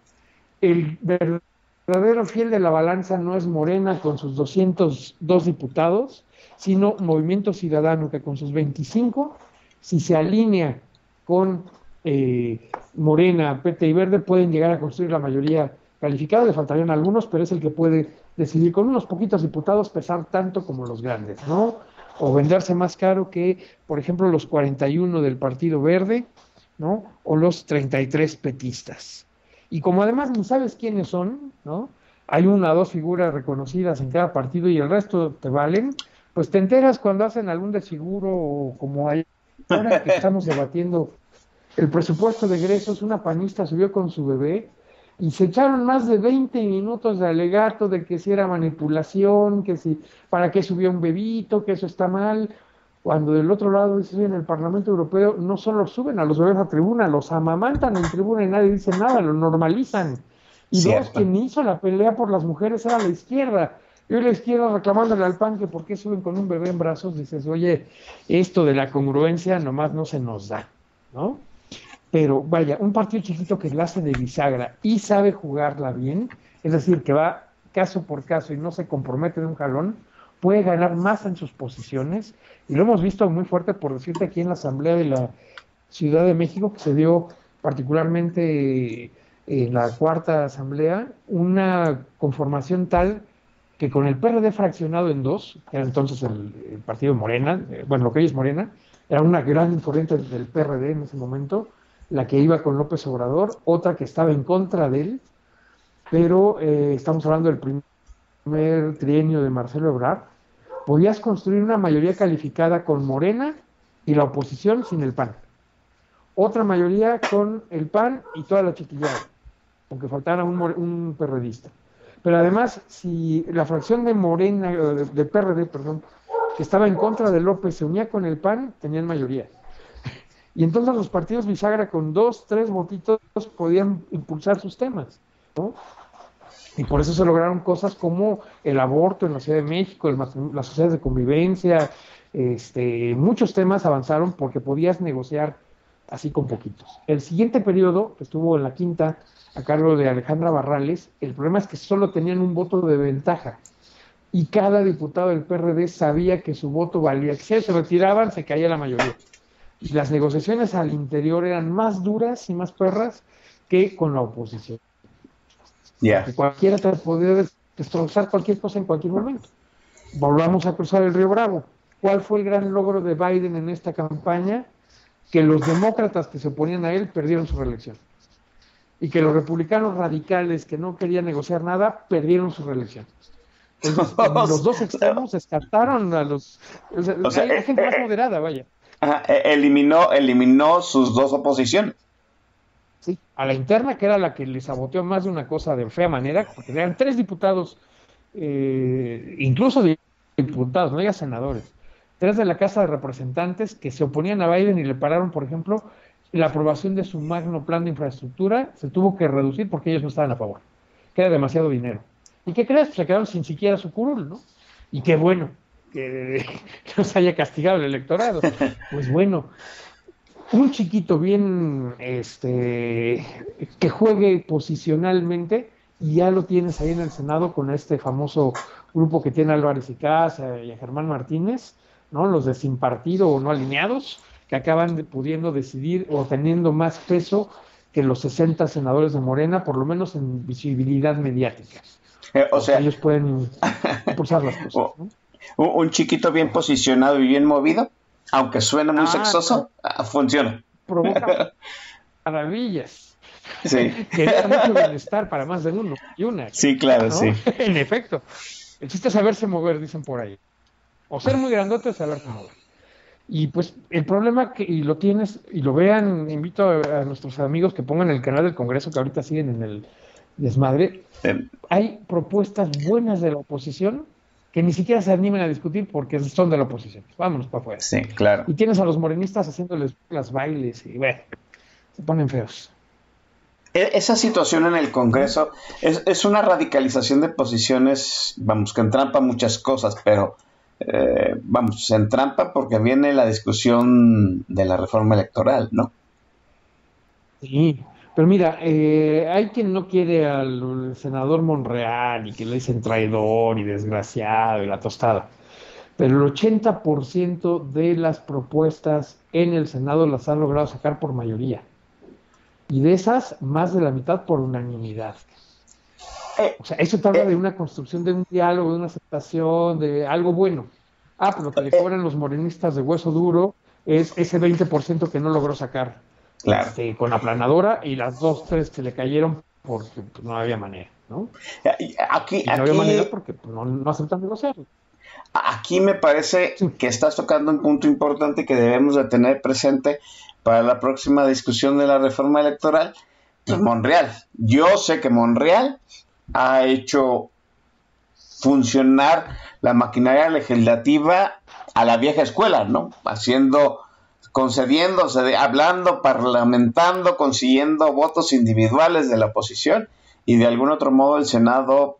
el verdadero fiel de la balanza no es Morena con sus 202 diputados, sino Movimiento Ciudadano que con sus 25, si se alinea con eh, Morena, PT y Verde, pueden llegar a construir la mayoría calificada. Le faltarían algunos, pero es el que puede decidir con unos poquitos diputados pesar tanto como los grandes, ¿no? o venderse más caro que, por ejemplo, los 41 del Partido Verde, ¿no? O los 33 petistas. Y como además no sabes quiénes son, ¿no? Hay una o dos figuras reconocidas en cada partido y el resto te valen, pues te enteras cuando hacen algún desfiguro o como hay ahora que estamos debatiendo el presupuesto de egresos, una panista subió con su bebé y se echaron más de 20 minutos de alegato de que si era manipulación, que si para qué subió un bebito, que eso está mal, cuando del otro lado en el Parlamento Europeo no solo suben a los bebés a tribuna, los amamantan en tribuna y nadie dice nada, lo normalizan. Y dos, quien hizo la pelea por las mujeres era la izquierda. Y hoy la izquierda reclamándole al PAN que por qué suben con un bebé en brazos, dices, oye, esto de la congruencia nomás no se nos da, ¿no? pero vaya, un partido chiquito que la hace de bisagra y sabe jugarla bien, es decir, que va caso por caso y no se compromete de un jalón, puede ganar más en sus posiciones, y lo hemos visto muy fuerte, por decirte, aquí en la Asamblea de la Ciudad de México, que se dio particularmente en la cuarta Asamblea, una conformación tal que con el PRD fraccionado en dos, que era entonces el, el partido Morena, eh, bueno, lo que hoy es Morena, era una gran corriente del PRD en ese momento, la que iba con López Obrador, otra que estaba en contra de él, pero eh, estamos hablando del primer trienio de Marcelo Ebrard, podías construir una mayoría calificada con Morena y la oposición sin el PAN. Otra mayoría con el PAN y toda la chiquillada, aunque faltara un, un perredista. Pero además, si la fracción de Morena, de, de PRD, perdón, que estaba en contra de López se unía con el PAN, tenían mayoría. Y entonces los partidos bisagra con dos, tres votitos podían impulsar sus temas, ¿no? Y por eso se lograron cosas como el aborto en la Ciudad de México, el, las sociedades de convivencia, este, muchos temas avanzaron porque podías negociar así con poquitos. El siguiente periodo, que estuvo en la quinta a cargo de Alejandra Barrales, el problema es que solo tenían un voto de ventaja y cada diputado del PRD sabía que su voto valía. Si se retiraban, se caía la mayoría y las negociaciones al interior eran más duras y más perras que con la oposición. Yeah. Cualquiera te podía destrozar cualquier cosa en cualquier momento. Volvamos a cruzar el río Bravo. ¿Cuál fue el gran logro de Biden en esta campaña? Que los demócratas que se oponían a él perdieron su reelección. Y que los republicanos radicales que no querían negociar nada perdieron su reelección. Entonces, los dos extremos descartaron a los. O sea, o sea, hay gente más moderada, vaya. Ajá, eliminó, eliminó sus dos oposiciones. Sí, a la interna, que era la que le saboteó más de una cosa de fea manera, porque eran tres diputados, eh, incluso diputados, no había senadores, tres de la Casa de Representantes que se oponían a Biden y le pararon, por ejemplo, la aprobación de su magno plan de infraestructura, se tuvo que reducir porque ellos no estaban a favor, que era demasiado dinero. ¿Y qué crees? Se quedaron sin siquiera su curul, ¿no? Y qué bueno, que nos haya castigado el electorado. Pues bueno, un chiquito bien, este, que juegue posicionalmente y ya lo tienes ahí en el Senado con este famoso grupo que tiene Álvarez y Casa y a Germán Martínez, ¿no? Los de sin partido o no alineados, que acaban pudiendo decidir o teniendo más peso que los 60 senadores de Morena, por lo menos en visibilidad mediática. Eh, o sea, ellos pueden impulsar las cosas. ¿no? un chiquito bien posicionado y bien movido, aunque suena muy ah, sexoso, ah, funciona. Provoca maravillas. Sí. que da mucho bienestar para más de uno y una. Sí, claro, ¿no? sí. en efecto. El chiste es saberse mover, dicen por ahí. O ser muy grandote es saberse mover. Y pues el problema que y lo tienes, y lo vean, invito a, a, nuestros amigos que pongan el canal del Congreso que ahorita siguen en el desmadre. Eh. Hay propuestas buenas de la oposición que ni siquiera se animen a discutir porque son de la oposición. Vámonos para afuera. Sí, claro. Y tienes a los morenistas haciéndoles las bailes y bueno, se ponen feos. E, Esa situación en el Congreso es, es una radicalización de posiciones, vamos, que entrampa muchas cosas, pero eh, vamos, se entrampa porque viene la discusión de la reforma electoral, ¿no? Sí, pero mira, eh, hay quien no quiere al senador Monreal y que le dicen traidor y desgraciado y la tostada. Pero el 80% de las propuestas en el Senado las han logrado sacar por mayoría. Y de esas, más de la mitad por unanimidad. O sea, eso te habla de una construcción de un diálogo, de una aceptación, de algo bueno. Ah, pues lo que le cobran los morenistas de hueso duro es ese 20% que no logró sacar Claro. este, con aplanadora y las dos, tres que le cayeron porque pues, no había manera, ¿no? Aquí, Y no había manera porque pues, no, no aceptan negociar. aquí me parece Sí. que estás tocando un punto importante que debemos de tener presente para la próxima discusión de la reforma electoral. Pues Monreal. Yo sé que Monreal ha hecho funcionar la maquinaria legislativa a la vieja escuela, ¿no? Haciendo, concediéndose, hablando, parlamentando, consiguiendo votos individuales de la oposición y de algún otro modo el Senado,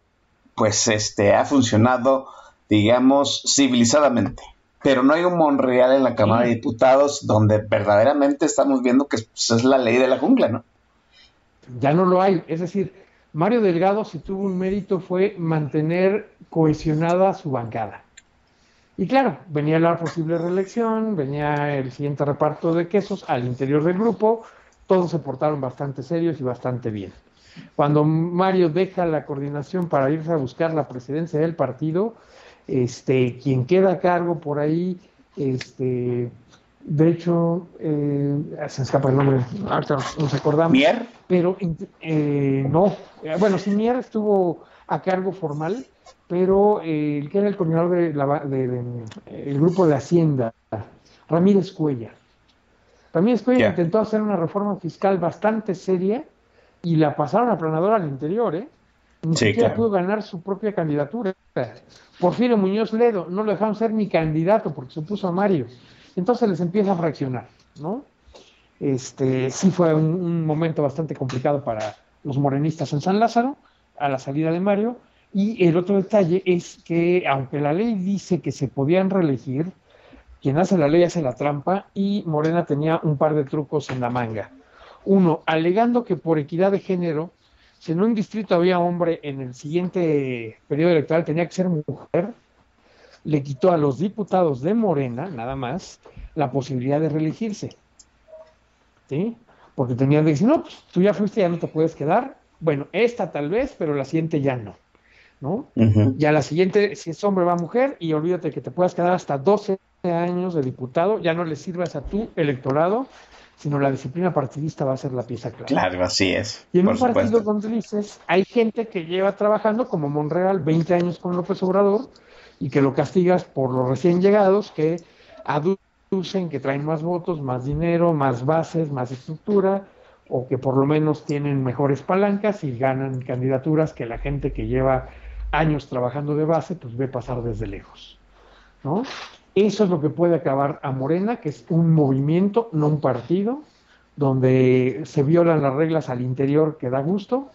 pues, este, ha funcionado, digamos, civilizadamente. Pero no hay un Monreal en la Cámara de Diputados donde verdaderamente estamos viendo que pues, es la ley de la jungla, ¿no? Ya no lo hay. Es decir, Mario Delgado, si tuvo un mérito, fue mantener cohesionada su bancada. Y claro, venía la posible reelección, venía el siguiente reparto de quesos al interior del grupo, todos se portaron bastante serios y bastante bien. Cuando Mario deja la coordinación para irse a buscar la presidencia del partido, este, quien queda a cargo por ahí, este, de hecho, eh, se escapa el nombre, ahorita nos acordamos Mier, pero eh, no. Eh, Bueno, sí, Mier estuvo a cargo formal, pero eh, el que era el coordinador de la, ba- de- de- el grupo de Hacienda, Ramírez Cuellar. Ramírez Cuellar Ya. intentó hacer una reforma fiscal bastante seria y la pasaron a planadora al interior, ¿eh? Ni Sí, siquiera claro. pudo ganar su propia candidatura. Porfirio Muñoz Ledo no lo dejaron ser ni candidato porque se puso a Mario. Entonces les empieza a fraccionar, ¿no? Este, sí fue un, un momento bastante complicado para los morenistas en San Lázaro, a la salida de Mario. Y el otro detalle es que, aunque la ley dice que se podían reelegir, quien hace la ley hace la trampa y Morena tenía un par de trucos en la manga. Uno, alegando que por equidad de género, si en un distrito había hombre, en el siguiente periodo electoral tenía que ser mujer, le quitó a los diputados de Morena, nada más, la posibilidad de reelegirse. ¿Sí? Porque tenían de decir, no, pues tú ya fuiste, ya no te puedes quedar. Bueno, esta tal vez, pero la siguiente ya no. ¿No? Ya la siguiente, si es hombre, va mujer, y olvídate que te puedas quedar hasta 12 años de diputado, ya no le sirvas a tu electorado, sino la disciplina partidista va a ser la pieza clave. Claro, así es. Y en un partido supuesto. donde dices, hay gente que lleva trabajando como Monreal 20 años con López Obrador y que lo castigas por los recién llegados que aducen que traen más votos, más dinero, más bases, más estructura o que por lo menos tienen mejores palancas y ganan candidaturas que la gente que lleva años trabajando de base pues ve pasar desde lejos. ¿no? Eso es lo que puede acabar a Morena, que es un movimiento, no un partido, donde se violan las reglas al interior que da gusto,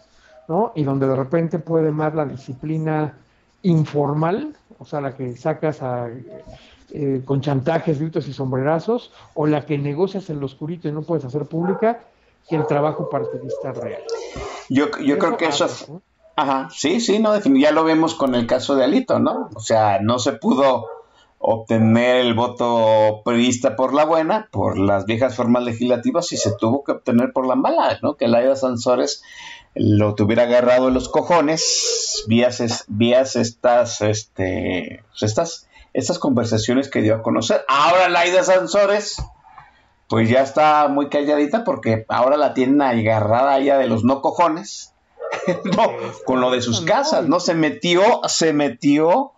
¿no? Y donde de repente puede más la disciplina informal, o sea, la que sacas a, eh, con chantajes, gritos y sombrerazos, o la que negocias en lo oscurito y no puedes hacer pública, que el trabajo partidista real. Yo, yo creo que eso... Ajá, sí, sí, no, ya lo vemos con el caso de Alito, ¿no? O sea, no se pudo obtener el voto periodista por la buena, por las viejas formas legislativas, y se tuvo que obtener por la mala, ¿no? Que Laida Sansores lo tuviera agarrado en los cojones, vías, es- vías estas, este, pues estas, estas conversaciones que dio a conocer. Ahora Laida Sansores, pues ya está muy calladita porque ahora la tienen agarrada ella de los no cojones. no, con lo de sus casas, ¿no? Se metió, se metió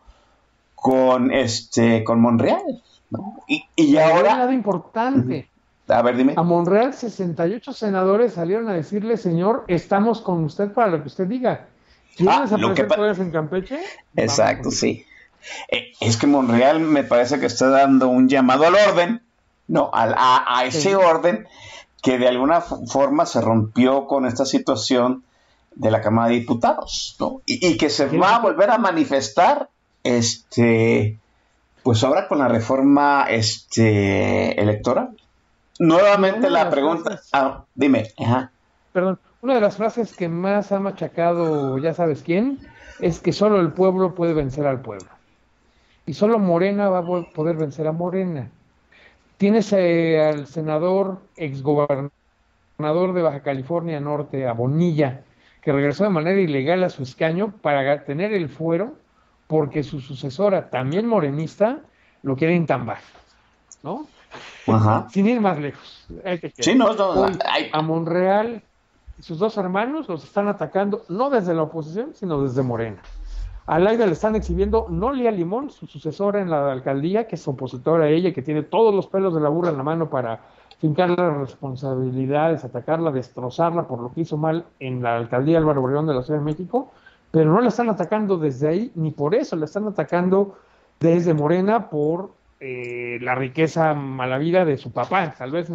con este, con Monreal, ¿no? Y, y ahora, nada importante. a ver, dime. A Monreal, 68 senadores salieron a decirle, señor, estamos con usted para lo que usted diga. ¿Quieren Ah, que en Campeche? Exacto, Vamos. sí. Eh, es que Monreal me parece que está dando un llamado al orden, no, al- a, a ese Sí. orden que de alguna forma se rompió con esta situación de la Cámara de Diputados, ¿no? Y, y que se va a volver a manifestar, este, pues ahora con la reforma, este, electoral. Nuevamente Una la pregunta, ah, dime, ajá. Perdón, una de las frases que más ha machacado, ya sabes quién, es que solo el pueblo puede vencer al pueblo. Y solo Morena va a poder vencer a Morena. Tienes eh, al senador, exgobernador de Baja California Norte, a Bonilla, que regresó de manera ilegal a su escaño para tener el fuero, porque su sucesora, también morenista, lo quieren tambar, ¿no? Ajá. Sin ir más lejos. Sí, no, no, Hoy, a Monreal, sus dos hermanos los están atacando, no desde la oposición, sino desde Morena. A Laida le están exhibiendo no Lía Limón, su sucesora en la alcaldía, que es opositora a ella, que tiene todos los pelos de la burra en la mano para fincar las responsabilidades, atacarla, destrozarla por lo que hizo mal en la alcaldía Álvaro Obregón de la Ciudad de México, pero no la están atacando desde ahí, ni por eso, la están atacando desde Morena por eh, la riqueza malavida de su papá. Tal vez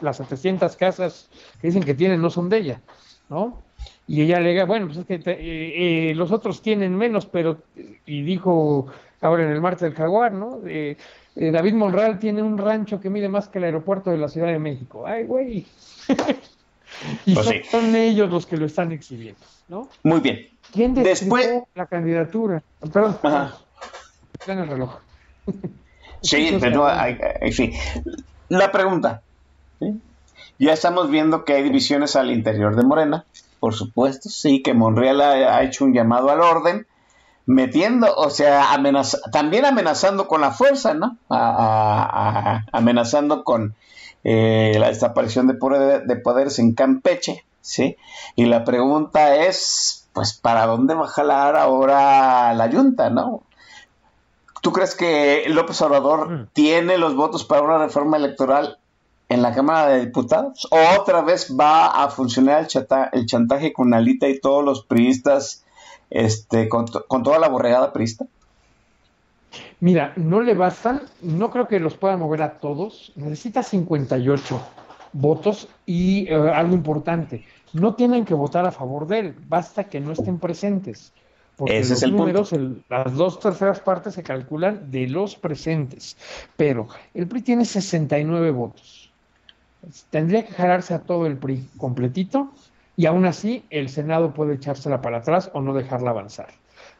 las 700 casas que dicen que tienen no son de ella, ¿no? Y ella alega, bueno, pues es que te- eh, eh, los otros tienen menos, pero, y dijo ahora en el martes del Jaguar, ¿no? Eh, David Monreal tiene un rancho que mide más que el aeropuerto de la Ciudad de México. ¡Ay, güey! y Pues son, sí. son ellos los que lo están exhibiendo, ¿no? Muy bien. ¿Quién Después- la candidatura? Perdón, Ajá. en el reloj. Sí, pero hay- sí. La pregunta. ¿sí? Ya estamos viendo que hay divisiones al interior de Morena, por supuesto, sí, que Monreal ha, ha hecho un llamado al orden, metiendo, o sea, amenaza- también amenazando con la fuerza, ¿no? A- a- a- amenazando con eh, la desaparición de, poder- de poderes en Campeche, ¿sí? Y la pregunta es, pues, ¿para dónde va a jalar ahora la Junta, ¿no? ¿Tú crees que López Obrador Mm. tiene los votos para una reforma electoral en la Cámara de Diputados? ¿O otra vez va a funcionar el, chata- el chantaje con Alita y todos los priistas, este, con, to- con toda la borregada priista? Mira, no le bastan, no creo que los puedan mover a todos. Necesita 58 votos y eh, algo importante, no tienen que votar a favor de él, basta que no estén presentes. Porque Ese los es el números, el- las dos terceras partes se calculan de los presentes. Pero el PRI tiene 69 votos. Tendría que jalarse a todo el PRI completito y aún así el Senado puede echársela para atrás o no dejarla avanzar.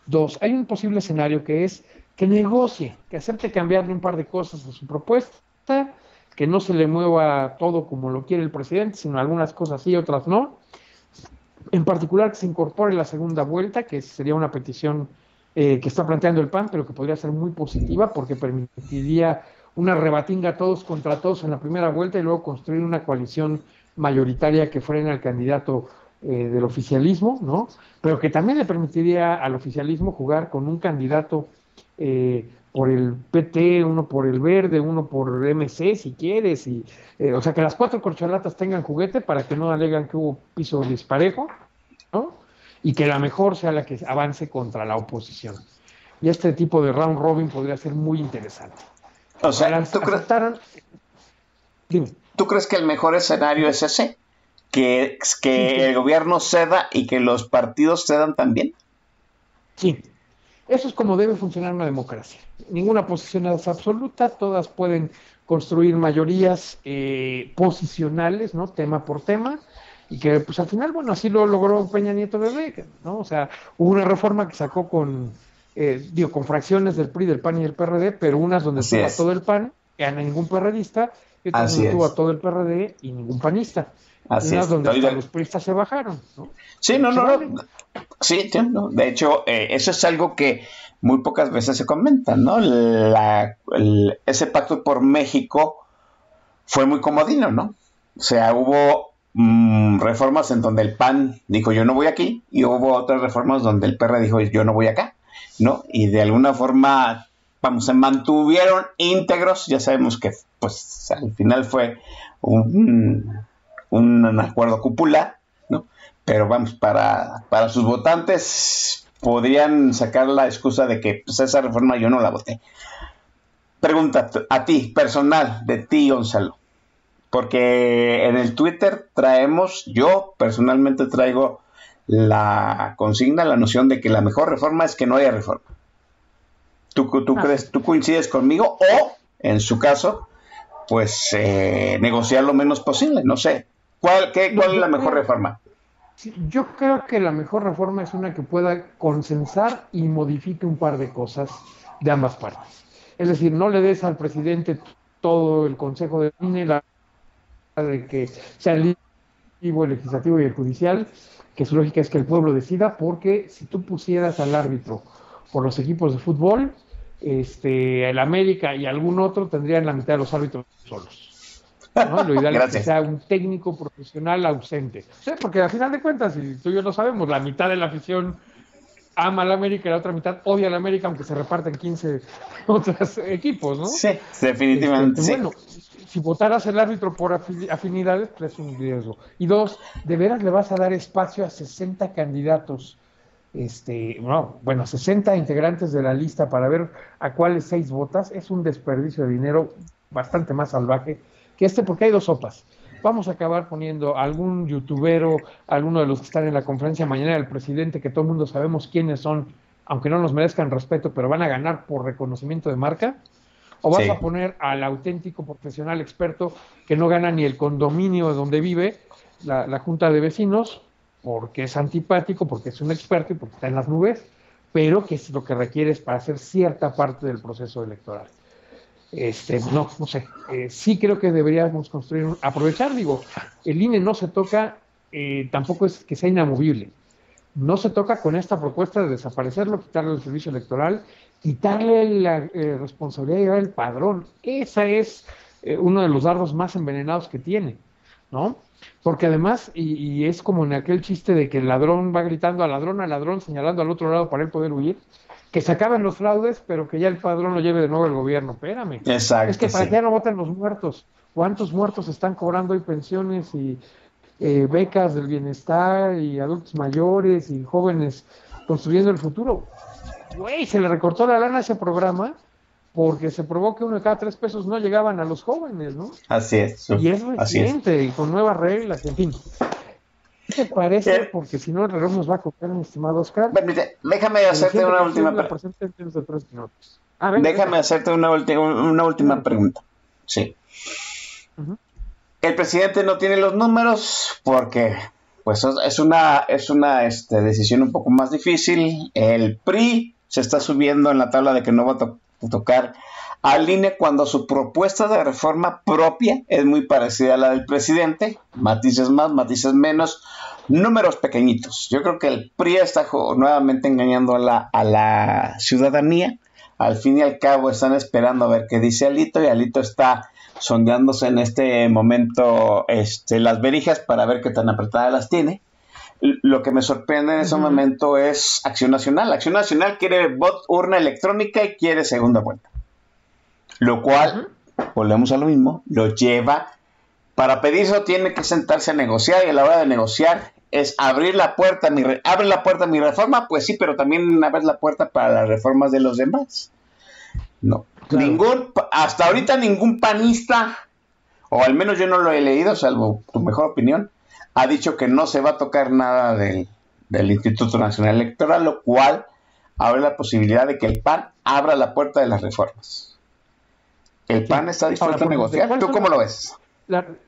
Dos, hay un posible escenario que es que negocie, que acepte cambiarle un par de cosas a su propuesta, que no se le mueva todo como lo quiere el presidente, sino algunas cosas sí, otras no. En particular que se incorpore la segunda vuelta, que sería una petición eh, que está planteando el PAN, pero que podría ser muy positiva porque permitiría una rebatinga todos contra todos en la primera vuelta y luego construir una coalición mayoritaria que frene al candidato eh, del oficialismo, ¿no? Pero que también le permitiría al oficialismo jugar con un candidato eh, por el PT, uno por el Verde, uno por MC, si quieres, y, eh, o sea, que las cuatro corcholatas tengan juguete para que no alegan que hubo piso disparejo, ¿no? Y que la mejor sea la que avance contra la oposición. Y este tipo de round robin podría ser muy interesante. O sea, ¿tú crees, Dime. tú crees que el mejor escenario es ese? Que, que Sí, sí. el gobierno ceda y que los partidos cedan también. Sí, eso es como debe funcionar una democracia. Ninguna posición es absoluta, todas pueden construir mayorías eh, posicionales, ¿no? Tema por tema, y que pues al final, bueno, así lo logró Peña Nieto Bebé, ¿no? O sea, hubo una reforma que sacó con, eh, digo, con fracciones del PRI, del PAN y del PRD, pero unas donde estuvo todo el PAN, a ningún perredista, y otras donde estuvo todo el PRD y ningún panista. Así es. donde de- los priistas se bajaron, ¿no? Sí, no, no, vale. no. Sí, no. De hecho, eh, eso es algo que muy pocas veces se comenta, ¿no? La- el- ese pacto por México fue muy comodino, ¿no? O sea, hubo mm, reformas en donde el PAN dijo yo no voy aquí y hubo otras reformas donde el PR dijo yo no voy acá, ¿no? Y de alguna forma, vamos, se mantuvieron íntegros, ya sabemos que pues al final fue un, un acuerdo cúpula, ¿no? Pero vamos, para, para sus votantes podrían sacar la excusa de que pues, esa reforma yo no la voté. Pregunta a ti, personal, de ti, Gonzalo. Porque en el Twitter traemos, yo personalmente traigo la consigna, la noción de que la mejor reforma es que no haya reforma. ¿Tú, tú Ah. crees, tú coincides conmigo? O, en su caso, pues eh, negociar lo menos posible, no sé. ¿Cuál, qué, cuál es la mejor reforma? Yo creo que la mejor reforma es una que pueda consensar y modifique un par de cosas de ambas partes. Es decir, no le des al presidente todo el consejo de INE, la de que sea el legislativo, el legislativo y el judicial, que su lógica es que el pueblo decida, porque si tú pusieras al árbitro por los equipos de fútbol, este, el América y algún otro tendrían la mitad de los árbitros solos. ¿No? Lo ideal es que sea un técnico profesional ausente. porque al final de cuentas, si tú y yo lo sabemos, la mitad de la afición ama al América y la otra mitad odia al América, aunque se reparten 15 otros equipos, ¿no? Sí, definitivamente. Este, bueno, si votaras el árbitro por afinidades, pues es un riesgo. Y dos, ¿de veras le vas a dar espacio a 60 candidatos? Este, no, bueno, 60 integrantes de la lista para ver a cuáles seis votas, es un desperdicio de dinero bastante más salvaje que este, porque hay dos sopas. Vamos a acabar poniendo algún youtubero, alguno de los que están en la conferencia mañana del presidente, que todo el mundo sabemos quiénes son, aunque no nos merezcan respeto, pero van a ganar por reconocimiento de marca, o vas a poner al auténtico profesional experto que no gana ni el condominio donde vive, la, la junta de vecinos, porque es antipático, porque es un experto y porque está en las nubes, pero que es lo que requieres para hacer cierta parte del proceso electoral. Este, no, no sé. Eh, sí creo que deberíamos construir, aprovechar, digo, el INE no se toca, eh, tampoco es que sea inamovible. No se toca con esta propuesta de desaparecerlo, quitarle el servicio electoral, quitarle la eh, responsabilidad de llevar el padrón. Esa es uno de los dardos más envenenados que tiene, ¿no? Porque además, y, es como en aquel chiste de que el ladrón va gritando al ladrón, al ladrón, señalando al otro lado para él poder huir, que se acaben los fraudes, pero que ya el padrón lo lleve de nuevo el gobierno. Espérame. Exacto. Es que para que ya no voten los muertos. ¿Cuántos muertos están cobrando hoy pensiones y eh, becas del bienestar y adultos mayores y jóvenes construyendo el futuro? Güey, se le recortó la lana a ese programa porque se probó que uno de cada tres pesos no llegaban a los jóvenes, ¿no? Así es. Y es reciente, y con nuevas reglas, en fin. ¿Qué te parece? Porque si no, el reloj nos va a copiar, mi estimado Oscar. déjame hacerte una última pregunta. déjame hacerte una, una última pregunta. Sí. El presidente no tiene los números porque pues es una, es una este, decisión un poco más difícil. El PRI se está subiendo en la tabla de que no va a tocar al INE cuando su propuesta de reforma propia es muy parecida a la del presidente, matices más, matices menos, números pequeñitos. Yo creo que el PRI está nuevamente engañando a la, a la ciudadanía. Al fin y al cabo están esperando a ver qué dice Alito y Alito está sondeándose en este momento este, las verijas para ver qué tan apretadas las tiene. Lo que me sorprende en ese momento es Acción Nacional. Acción Nacional quiere bot urna electrónica y quiere segunda vuelta. Lo cual, volvemos a lo mismo, lo lleva, para pedir eso tiene que sentarse a negociar y a la hora de negociar es abrir la puerta, mi abre la puerta a mi reforma, pues sí, pero también abre la puerta para las reformas de los demás. No, ningún, hasta ahorita ningún panista, o al menos yo no lo he leído, salvo tu mejor opinión, ha dicho que no se va a tocar nada del, del Instituto Nacional Electoral, lo cual abre la posibilidad de que el PAN abra la puerta de las reformas. ¿El PAN está dispuesto a negociar? ¿Tú cómo lo ves?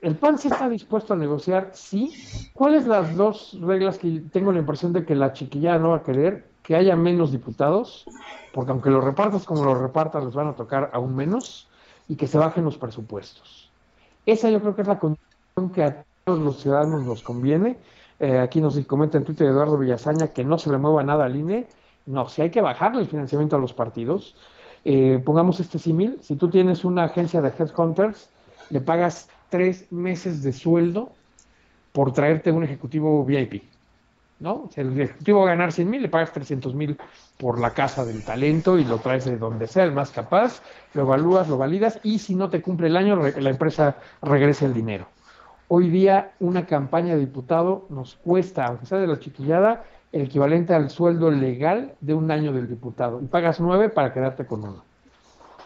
el PAN sí está dispuesto a negociar, sí. ¿Cuáles las dos reglas que tengo la impresión de que la chiquilla no va a querer? Que haya menos diputados, porque aunque los repartas como los repartas, les van a tocar aún menos, y que se bajen los presupuestos. Esa yo creo que es la condición que a todos los ciudadanos nos conviene. Eh, aquí nos comenta en Twitter Eduardo Villazaña que no se le mueva nada al INE. No, si hay que bajarle el financiamiento a los partidos, eh, pongamos este símil, si tú tienes una agencia de headhunters, le pagas tres meses de sueldo por traerte un ejecutivo VIP. ¿no? Si el ejecutivo va a ganar 100 mil, le pagas 300 mil por la casa del talento y lo traes de donde sea, el más capaz, lo evalúas, lo validas y si no te cumple el año, la empresa regresa el dinero. Hoy día una campaña de diputado nos cuesta, aunque sea de la chiquillada, el equivalente al sueldo legal de un año del diputado y pagas nueve para quedarte con uno.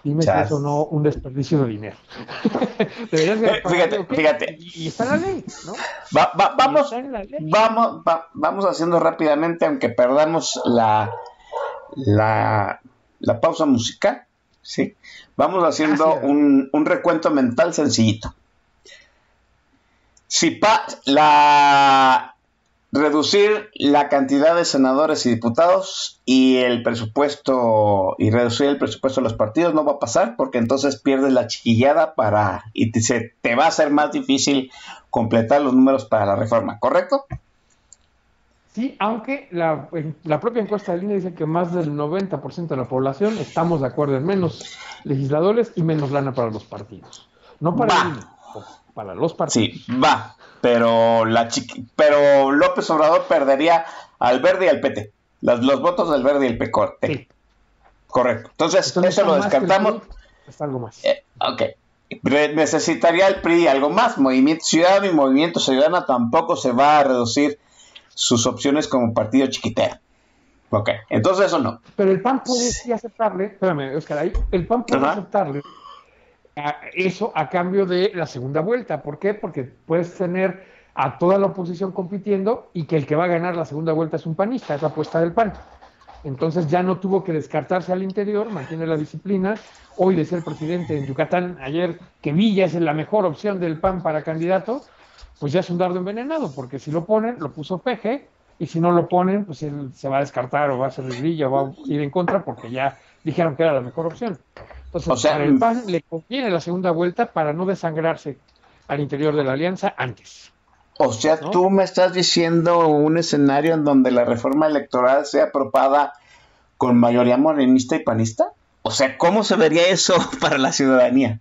Dime si eso no un desperdicio de dinero. Eh, fíjate, fíjate. Y, está en la ley, ¿no? vamos, vamos, vamos haciendo rápidamente, aunque perdamos la, la, la pausa musical, ¿sí? Vamos haciendo un, un recuento mental sencillito. Si pa, la, reducir la cantidad de senadores y diputados y el presupuesto y reducir el presupuesto de los partidos no va a pasar porque entonces pierdes la chiquillada para y te, se, te va a ser más difícil completar los números para la reforma, ¿correcto? Sí, aunque la, la propia encuesta de línea dice que más del 90% de la población estamos de acuerdo en menos legisladores y menos lana para los partidos. No para para los partidos. Sí, va, pero la pero López Obrador perdería al verde y al PT. los votos del verde y el PECOR. Sí. Correcto. Entonces, eso lo descartamos. Es algo más. Eh, ok. Necesitaría el PRI algo más. Movimiento Ciudadano y Movimiento Ciudadano tampoco se va a reducir sus opciones como partido chiquitero. Ok, entonces eso no. Pero el PAN puede sí aceptarle, espérame, Oscar, ahí, el PAN puede aceptarle eso a cambio de la segunda vuelta. ¿Por qué? Porque puedes tener a toda la oposición compitiendo y que el que va a ganar la segunda vuelta es un panista, es la apuesta del PAN. Entonces ya no tuvo que descartarse al interior, mantiene la disciplina. Hoy decía el presidente en Yucatán ayer que Villa es la mejor opción del PAN para candidato pues ya es un dardo envenenado, porque si lo ponen, lo puso Peje, y si no lo ponen, pues él se va a descartar o va a ser grilla o va a ir en contra porque ya dijeron que era la mejor opción. Entonces, o sea, para el mm, PAN le conviene la segunda vuelta para no desangrarse al interior de la alianza antes. O sea, tú me estás diciendo un escenario en donde la reforma electoral sea apropada con mayoría morenista y panista. O sea, ¿cómo se vería eso para la ciudadanía?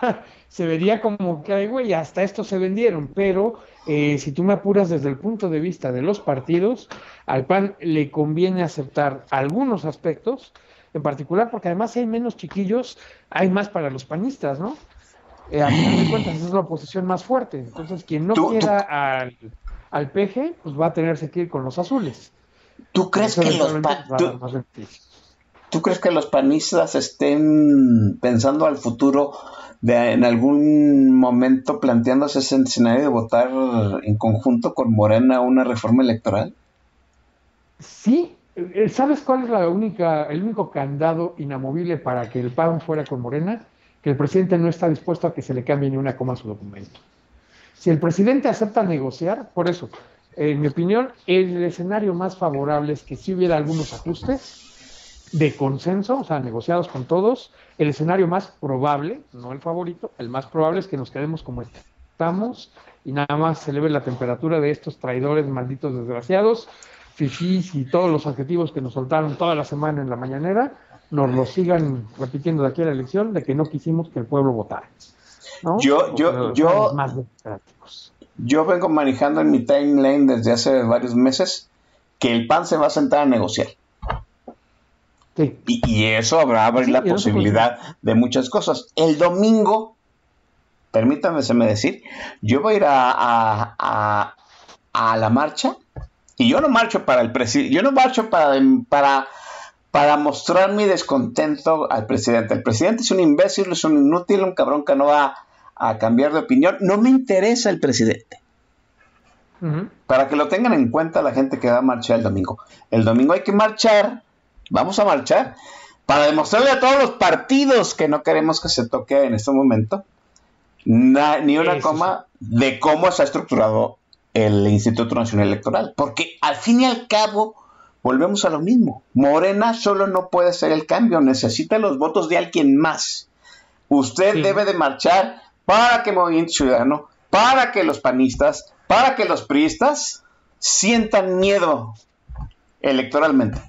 se vería como que, güey, hasta esto se vendieron, pero eh, si tú me apuras desde el punto de vista de los partidos, al PAN le conviene aceptar algunos aspectos, en particular porque además si hay menos chiquillos, hay más para los panistas, ¿no? Eh, a final de cuentas, es la oposición más fuerte. Entonces, quien no quiera al, al PG, pues va a tenerse que ir con los azules. ¿Tú crees que los ¿Tú crees que los panistas estén pensando al futuro de en algún momento planteándose ese escenario de votar en conjunto con Morena una reforma electoral? Sí, ¿sabes cuál es la única, el único candado inamovible para que el PAN fuera con Morena? Que el presidente no está dispuesto a que se le cambie ni una coma a su documento. Si el presidente acepta negociar, por eso, en mi opinión, el escenario más favorable es que si hubiera algunos ajustes, de consenso, o sea, negociados con todos. El escenario más probable, no el favorito, el más probable es que nos quedemos como estamos y nada más se eleve la temperatura de estos traidores malditos desgraciados, fifís y todos los adjetivos que nos soltaron toda la semana en la mañanera, nos lo sigan repitiendo de aquí a la elección de que no quisimos que el pueblo votara. Yo, yo, yo, yo vengo manejando en mi timeline desde hace varios meses que el PAN se va a sentar a negociar. Y, eso habrá abrir la posibilidad de muchas cosas. El domingo, permítanme decir, yo voy a ir a, a, la marcha y yo no marcho para el presidente, yo no marcho para, para, para mostrar mi descontento al presidente. El presidente es un imbécil, es un inútil, un cabrón que no va a cambiar de opinión. No me interesa el presidente. Para que lo tengan en cuenta la gente que va a marchar el domingo. El domingo hay que marchar Vamos a marchar para demostrarle a todos los partidos que no queremos que se toque en este momento ni una coma de cómo está estructurado el Instituto Nacional Electoral. Porque al fin y al cabo, volvemos a lo mismo. Morena solo no puede ser el cambio, necesita los votos de alguien más. Usted debe de marchar para que Movimiento Ciudadano, para que los panistas, para que los priistas sientan miedo electoralmente.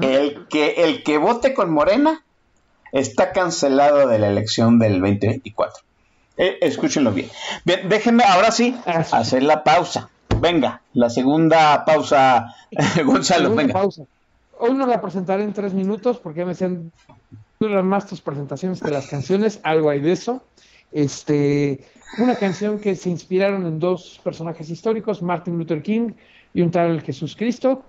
El que, el que vote con Morena está cancelado de la elección del 2024. Eh, escúchenlo bien. Bien, déjenme ahora sí hacer la pausa. Venga, la segunda pausa, Gonzalo, venga. Hoy no la presentaré en tres minutos porque me hacen duran más tus presentaciones que las canciones, algo hay de eso. Este, una canción que se inspiraron en dos personajes históricos, Martin Luther King y un tal Jesús Cristo.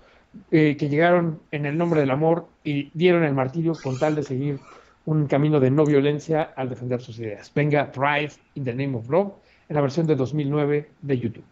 Eh, que llegaron en el nombre del amor y dieron el martirio con tal de seguir un camino de no violencia al defender sus ideas. Venga, Thrive in the Name of Love, en la versión de 2009 de YouTube.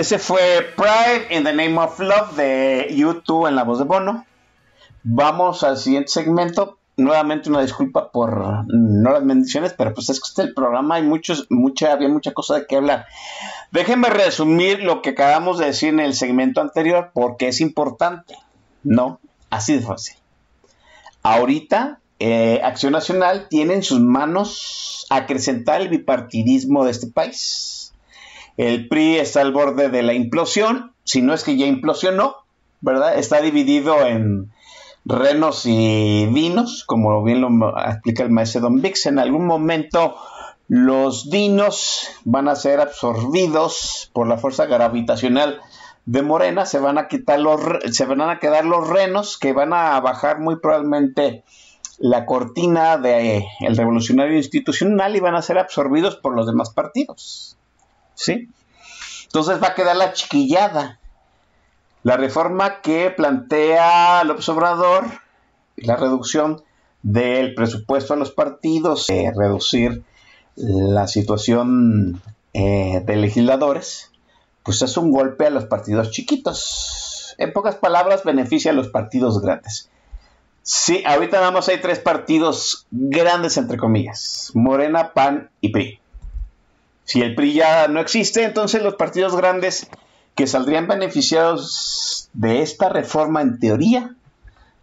Ese fue Pride in the Name of Love de YouTube en la voz de Bono. Vamos al siguiente segmento. Nuevamente una disculpa por no las bendiciones, pero pues es que este el programa hay muchos, mucha, había mucha cosa de qué hablar. Déjenme resumir lo que acabamos de decir en el segmento anterior porque es importante. No, así de fácil. Ahorita eh, Acción Nacional tiene en sus manos acrecentar el bipartidismo de este país. El PRI está al borde de la implosión, si no es que ya implosionó, ¿verdad? Está dividido en renos y vinos, como bien lo explica el maestro Don Vix. En algún momento los dinos van a ser absorbidos por la fuerza gravitacional de Morena, se van a quitar los se van a quedar los renos que van a bajar muy probablemente la cortina del el revolucionario institucional y van a ser absorbidos por los demás partidos. ¿Sí? Entonces va a quedar la chiquillada. La reforma que plantea López Obrador, la reducción del presupuesto a los partidos, eh, reducir la situación eh, de legisladores, pues es un golpe a los partidos chiquitos. En pocas palabras, beneficia a los partidos grandes. Sí, ahorita nada más hay tres partidos grandes, entre comillas. Morena, PAN y PRI. Si el PRI ya no existe, entonces los partidos grandes que saldrían beneficiados de esta reforma en teoría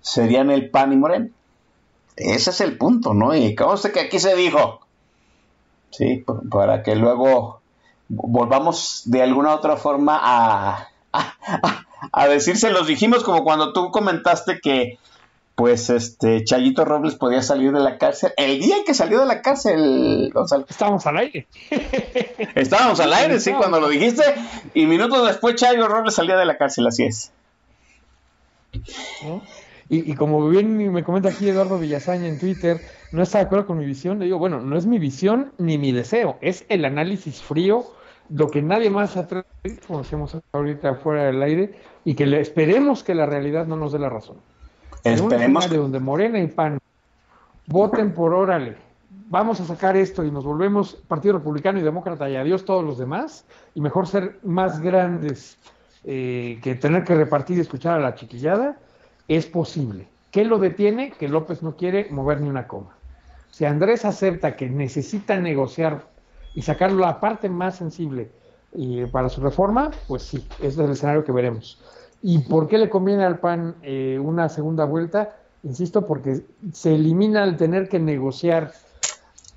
serían el PAN y Morena. Ese es el punto, ¿no? Y sé que aquí se dijo, sí, para que luego volvamos de alguna otra forma a, a, a decir, se los dijimos como cuando tú comentaste que pues este Chayito Robles podía salir de la cárcel. El día en que salió de la cárcel, Gonzalo. Estábamos al aire. Estábamos al aire, sí, cuando lo dijiste. Y minutos después Chayito Robles salía de la cárcel, así es. Y, como bien me comenta aquí Eduardo Villasaña en Twitter, no está de acuerdo con mi visión. Le digo, bueno, no es mi visión ni mi deseo, es el análisis frío, lo que nadie más atreve, como decimos ahorita fuera del aire, y que le, esperemos que la realidad no nos dé la razón. Esperemos. De donde Morena y PAN voten por órale. Vamos a sacar esto y nos volvemos Partido Republicano y Demócrata y adiós todos los demás. Y mejor ser más grandes eh, que tener que repartir y escuchar a la chiquillada. Es posible. ¿Qué lo detiene? Que López no quiere mover ni una coma. Si Andrés acepta que necesita negociar y sacar la parte más sensible y para su reforma, pues sí, ese es el escenario que veremos. ¿Y por qué le conviene al PAN eh, una segunda vuelta? Insisto, porque se elimina el tener que negociar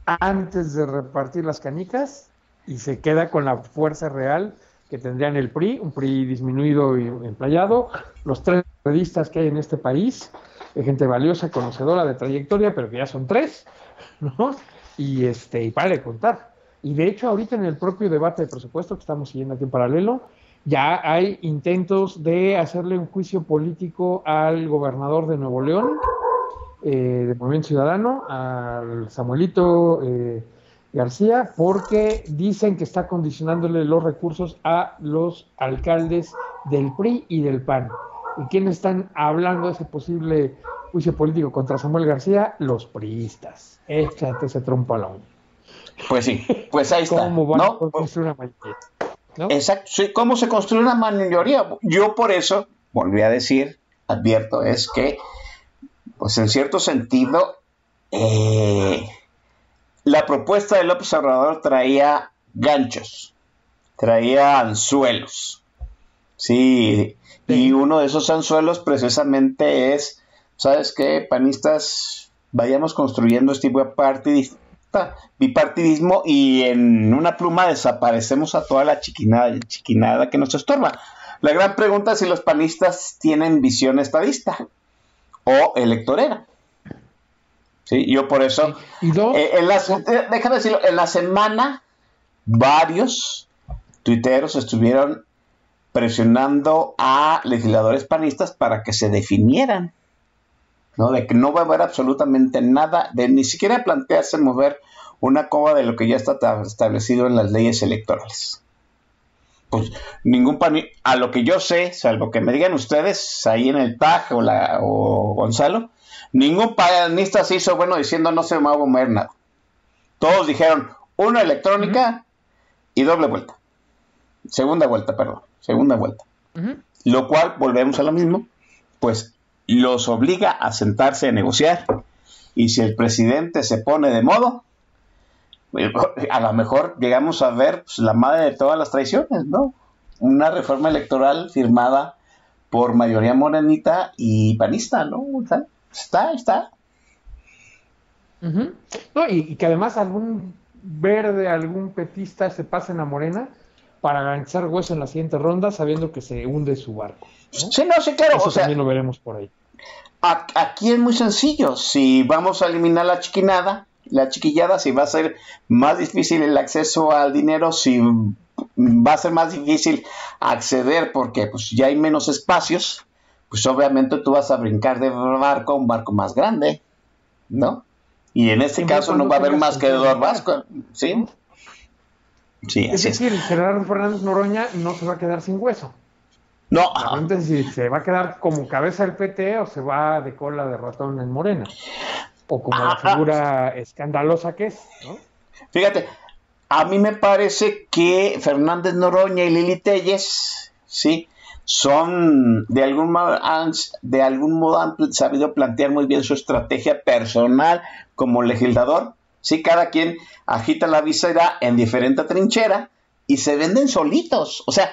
antes de repartir las canicas y se queda con la fuerza real que tendrían el PRI, un PRI disminuido y emplayado, los tres periodistas que hay en este país, de gente valiosa, conocedora de trayectoria, pero que ya son tres, ¿no? Y este, y para de contar. Y de hecho, ahorita en el propio debate de presupuesto que estamos siguiendo aquí en paralelo, ya hay intentos de hacerle un juicio político al gobernador de Nuevo León, eh, de Movimiento Ciudadano, al Samuelito eh, García, porque dicen que está condicionándole los recursos a los alcaldes del PRI y del PAN. ¿Y quiénes están hablando de ese posible juicio político contra Samuel García? Los priistas. Échate ese trompo a la Pues sí, pues ahí está. ¿Cómo van a construir una mayoría? Exacto. ¿Cómo se construye una mayoría? Yo por eso, volví a decir, advierto, es que, pues en cierto sentido, eh, la propuesta del López Obrador traía ganchos, traía anzuelos. Sí, y uno de esos anzuelos precisamente es, ¿sabes qué? Panistas, vayamos construyendo este bipartidismo, bipartidismo y en una pluma desaparecemos a toda la chiquinada, chiquinada que nos estorba. La gran pregunta es si los panistas tienen visión estadista o electorera. ¿Sí? Yo por eso, eh, en la, eh, déjame decirlo, en la semana varios tuiteros estuvieron presionando a legisladores panistas para que se definieran ¿no? De que no va a haber absolutamente nada, de ni siquiera plantearse mover una coma de lo que ya está establecido en las leyes electorales. Pues ningún pan, a lo que yo sé, salvo que me digan ustedes ahí en el TAG o, la, o Gonzalo, ningún panista se hizo bueno diciendo no se me va a mover nada. Todos dijeron una electrónica y doble vuelta. segunda vuelta, perdón, segunda vuelta. Lo cual, volvemos a lo mismo, pues los obliga a sentarse a negociar. Y si el presidente se pone de modo, a lo mejor llegamos a ver pues, la madre de todas las traiciones, ¿no? Una reforma electoral firmada por mayoría morenita y panista, ¿no? está, está. No, y, que además algún verde, algún petista se pase a Morena para garantizar hueso en la siguiente ronda, sabiendo que se hunde su barco. Sí, no, sí, claro. Eso también lo veremos por ahí. Aquí es muy sencillo. Si vamos a eliminar la chiquinada, la chiquillada, si va a ser más difícil el acceso al dinero, si va a ser más difícil acceder porque pues ya hay menos espacios, pues obviamente tú vas a brincar de barco a un barco más grande, ¿no? Y en este caso no va a haber más que dos barcos, ¿sí? Sí, es decir, Gerardo Fernández Noroña no se va a quedar sin hueso. No. Si se va a quedar como cabeza del PT o se va de cola de ratón en Morena. O como la figura escandalosa que es, ¿no? Fíjate, a mí me parece que Fernández Noroña y Lili Telles, ¿sí? Son de algún, de algún modo han sabido plantear muy bien su estrategia personal como legislador. Sí, cada quien agita la visera en diferente trinchera y se venden solitos. O sea,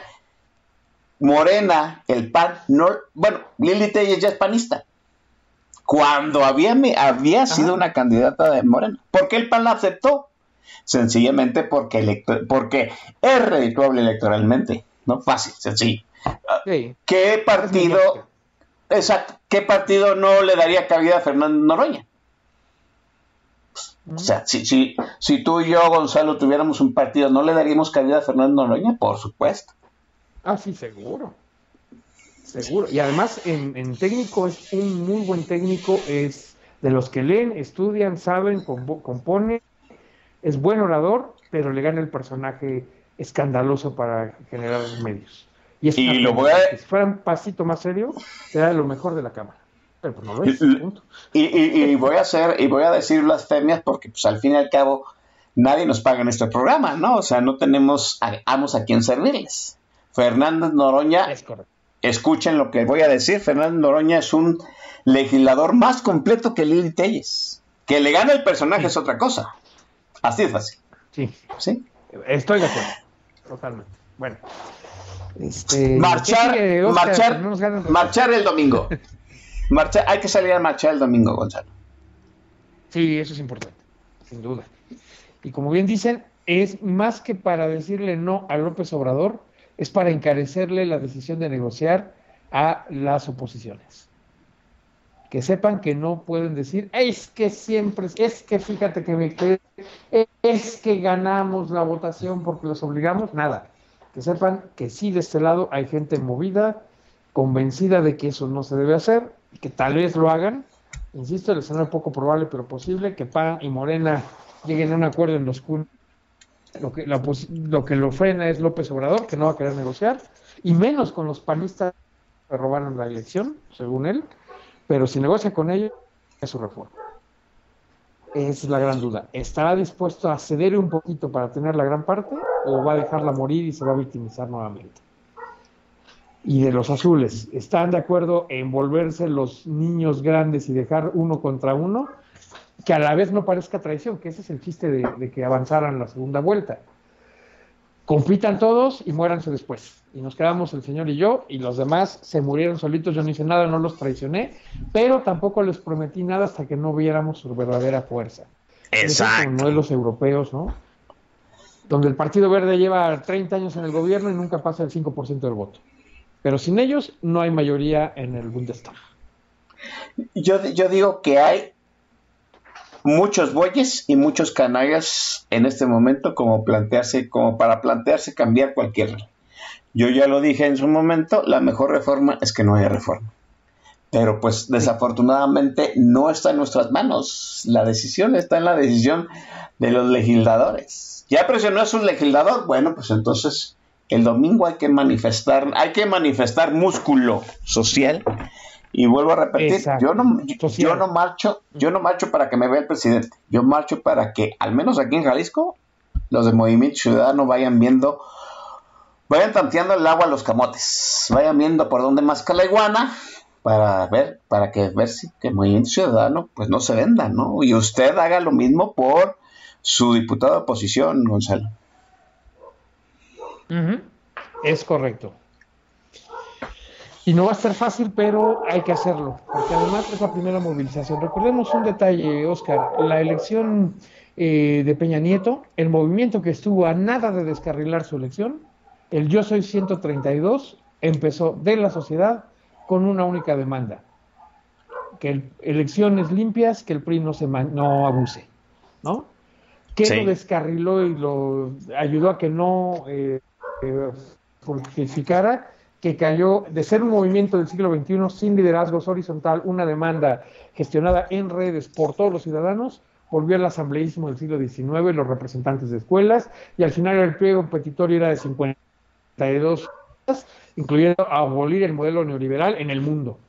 Morena, el PAN, no, bueno, Lili Telles ya es panista. Cuando había, había sido una candidata de Morena. ¿Por qué el PAN la aceptó? Sencillamente porque, porque es redituable electoralmente. ¿No? Fácil, sencillo. ¿Qué partido, exacto, qué partido no le daría cabida a Fernando Noroña? O sea, si, si, si tú y yo, Gonzalo, tuviéramos un partido, ¿no le daríamos cabida a Fernando Noroña? Por supuesto. Ah, sí, seguro. Seguro. Y además, en, técnico es un muy buen técnico, es de los que leen, estudian, saben, compone, es buen orador, pero le gana el personaje escandaloso para generar medios. Y, es lo voy a... si fuera un pasito más serio, será lo mejor de la cámara. Pero pues no lo es, y, y, voy a hacer, y voy a decir blasfemias porque pues al fin y al cabo nadie nos paga en este programa, ¿no? O sea, no tenemos amos a quien servirles. Fernández Noroña, escuchen lo que voy a decir, Fernández Noroña es un legislador más completo que Lili Telles. Que le gane el personaje es otra cosa. Así es fácil. Sí. ¿Sí? Estoy de acuerdo. Totalmente. Bueno. Este, marchar, marchar, marchar el domingo. marchar, hay que salir a marchar el domingo, Gonzalo. Sí, eso es importante, sin duda. Y como bien dicen, es más que para decirle no a López Obrador, es para encarecerle la decisión de negociar a las oposiciones. Que sepan que no pueden decir, es que siempre, es que fíjate que me es que ganamos la votación porque los obligamos, nada. Que sepan que sí de este lado hay gente movida, convencida de que eso no se debe hacer, que tal vez lo hagan. Insisto, el escenario poco probable pero posible, que PAN y Morena lleguen a un acuerdo en los lo que, lo que lo frena es López Obrador, que no va a querer negociar, y menos con los panistas que robaron la elección, según él, pero si negocia con ellos, es su reforma. Es la gran duda. ¿Estará dispuesto a ceder un poquito para tener la gran parte o va a dejarla morir y se va a victimizar nuevamente? Y de los azules, ¿están de acuerdo en volverse los niños grandes y dejar uno contra uno? que a la vez no parezca traición, que ese es el chiste de, que avanzaran la segunda vuelta. Compitan todos y muéranse después. Y nos quedamos el señor y yo, y los demás se murieron solitos, yo no hice nada, no los traicioné, pero tampoco les prometí nada hasta que no viéramos su verdadera fuerza. Exacto. no de los europeos, ¿no? Donde el Partido Verde lleva 30 años en el gobierno y nunca pasa el 5% del voto. Pero sin ellos no hay mayoría en el Bundestag. Yo, yo digo que hay muchos bueyes y muchos canallas en este momento como plantearse, como para plantearse cambiar cualquier ley. Yo ya lo dije en su momento, la mejor reforma es que no haya reforma. Pero pues desafortunadamente no está en nuestras manos. La decisión está en la decisión de los legisladores. Ya presionó es un legislador, bueno, pues entonces el domingo hay que manifestar, hay que manifestar músculo social. Y vuelvo a repetir, yo no, yo, no marcho, yo no marcho para que me vea el presidente, yo marcho para que, al menos aquí en Jalisco, los de Movimiento Ciudadano vayan viendo vayan tanteando el agua a los camotes, vayan viendo por dónde masca la iguana para ver, para que ver si que Movimiento Ciudadano pues no se venda, ¿no? Y usted haga lo mismo por su diputado de oposición, Gonzalo. Es correcto. Y no va a ser fácil, pero hay que hacerlo, porque además es la primera movilización. Recordemos un detalle, Oscar, la elección eh, de Peña Nieto, el movimiento que estuvo a nada de descarrilar su elección, el Yo Soy 132, empezó de la sociedad con una única demanda, que elecciones limpias, que el PRI no, se no abuse, ¿no? ¿Qué lo descarriló y lo ayudó a que no eh, eh que cayó de ser un movimiento del siglo XXI sin liderazgos horizontal, una demanda gestionada en redes por todos los ciudadanos, volvió al asambleísmo del siglo XIX, los representantes de escuelas, y al final el pliego petitorio era de 52, incluyendo abolir el modelo neoliberal en el mundo.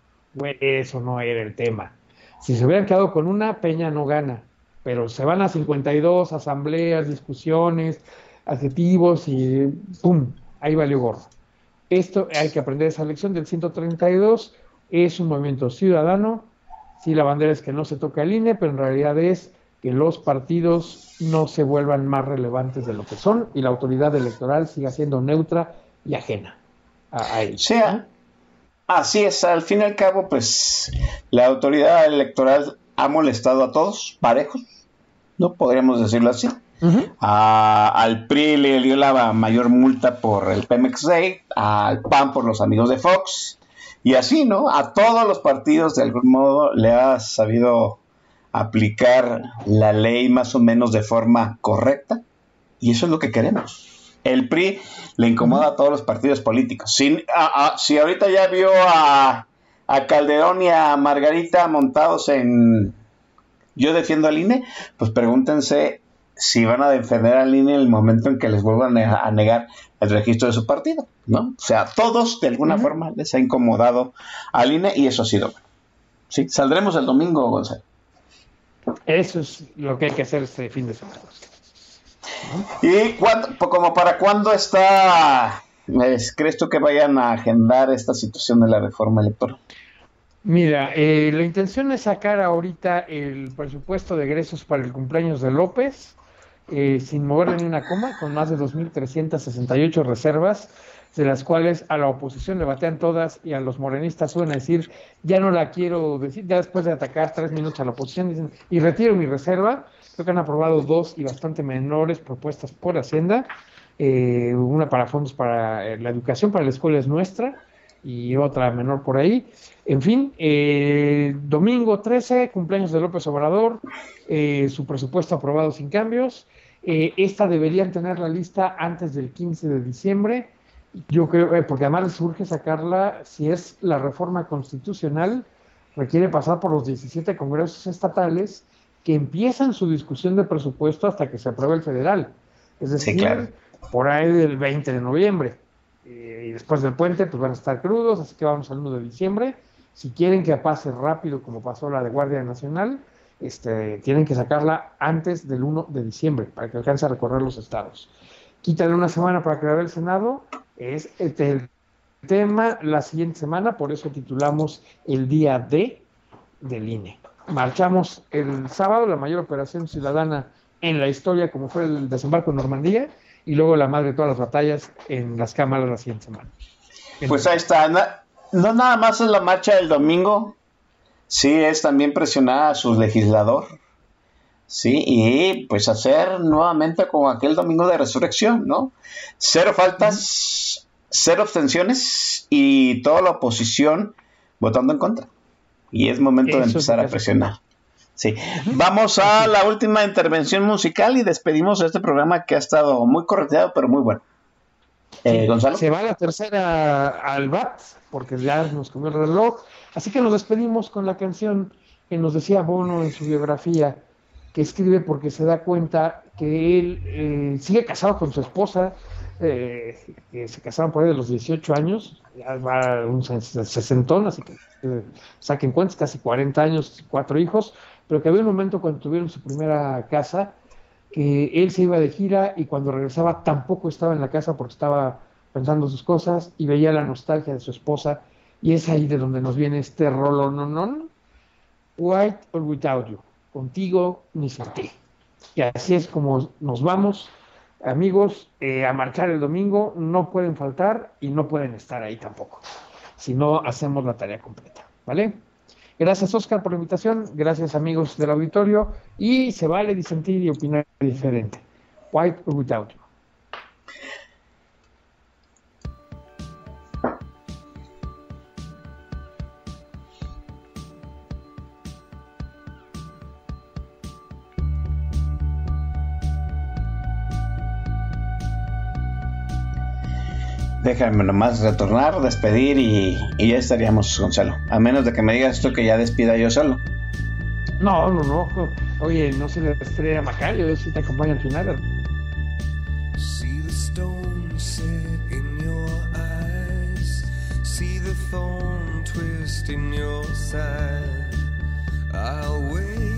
eso no era el tema. Si se hubieran quedado con una, Peña no gana, pero se van a 52 asambleas, discusiones, adjetivos y ¡pum! Ahí valió gorro. Esto hay que aprender esa lección del 132. Es un movimiento ciudadano. Sí, la bandera es que no se toca el INE, pero en realidad es que los partidos no se vuelvan más relevantes de lo que son y la autoridad electoral siga siendo neutra y ajena a, ellos. Sea, así es, al fin y al cabo, pues la autoridad electoral ha molestado a todos, parejos, ¿no? Podríamos decirlo así al PRI le dio la mayor multa por el Pemex Day, al PAN por los amigos de Fox, y así, ¿no? A todos los partidos de algún modo le ha sabido aplicar la ley más o menos de forma correcta, y eso es lo que queremos. El PRI le incomoda a todos los partidos políticos. Si, ahorita ya vio a, a Calderón y a Margarita montados en yo defiendo al INE, pues pregúntense si van a defender al INE en el momento en que les vuelvan a negar el registro de su partido, ¿no? O sea, todos de alguna forma les ha incomodado al INE y eso ha sido Sí, saldremos el domingo, Gonzalo. Eso es lo que hay que hacer este fin de semana. ¿Y como para cuándo está, crees tú que vayan a agendar esta situación de la reforma electoral? Mira, eh, la intención es sacar ahorita el presupuesto de egresos para el cumpleaños de López eh, sin moverle ni una coma, con más de 2.368 reservas, de las cuales a la oposición le batean todas y a los morenistas suelen decir, ya no la quiero decir, ya después de atacar tres minutos a la oposición, dicen, y retiro mi reserva. Creo que han aprobado dos y bastante menores propuestas por Hacienda, eh, una para fondos para eh, la educación, para la escuela es nuestra, y otra menor por ahí. En fin, domingo 13, cumpleaños de López Obrador, su presupuesto aprobado sin cambios, eh, esta deberían tener la lista antes del 15 de diciembre. Yo creo, eh, porque además les urge sacarla, si es la reforma constitucional, requiere pasar por los 17 congresos estatales que empiezan su discusión de presupuesto hasta que se apruebe el federal. Es decir, por ahí del 20 de noviembre. Eh, y después del puente, pues van a estar crudos, así que vamos al 1 de diciembre. Si quieren que pase rápido, como pasó la de Guardia Nacional, este, tienen que sacarla antes del 1 de diciembre para que alcance a recorrer los estados. Quítale una semana para crear el Senado, es el tema la siguiente semana, por eso titulamos el día D del INE. Marchamos el sábado, la mayor operación ciudadana en la historia, como fue el desembarco en Normandía, y luego la madre de todas las batallas en las cámaras la siguiente semana. Pues ahí está. no nada más es la marcha del domingo, sí es también presionar a su legislador, sí, y pues hacer nuevamente como aquel domingo de resurrección, ¿no? Cero faltas, cero abstenciones y toda la oposición votando en contra. Y es momento de empezar a presionar. Sí. Vamos a la última intervención musical y despedimos este programa que ha estado muy correteado, pero muy bueno. Eh, Gonzalo. Se va la tercera al BAT, porque ya nos comió el reloj. Así que nos despedimos con la canción que nos decía Bono en su biografía, que escribe porque se da cuenta que él eh, sigue casado con su esposa, eh, que se casaron por ahí de los 18 años, ya va un sesentón, así que eh, saquen cuentas, casi 40 años, cuatro hijos, pero que había un momento cuando tuvieron su primera casa, que él se iba de gira y cuando regresaba tampoco estaba en la casa porque estaba pensando sus cosas y veía la nostalgia de su esposa y es ahí de donde nos viene este rolo no no White or Without You, contigo ni sin ti. Y así es como nos vamos, amigos, eh, a marchar el domingo, no pueden faltar y no pueden estar ahí tampoco, si no hacemos la tarea completa, ¿vale? Gracias Oscar por la invitación, gracias amigos del auditorio y se vale disentir y opinar diferente. White or Without You. Déjame nomás retornar, despedir y, y, ya estaríamos, Gonzalo. A menos de que me digas tú que ya despida yo solo. No, no, no. Oye, no se le estrella a Macario, yo sí te acompaño al final. See the stone set in your eyes. See the thorn twist in your side. I'll wait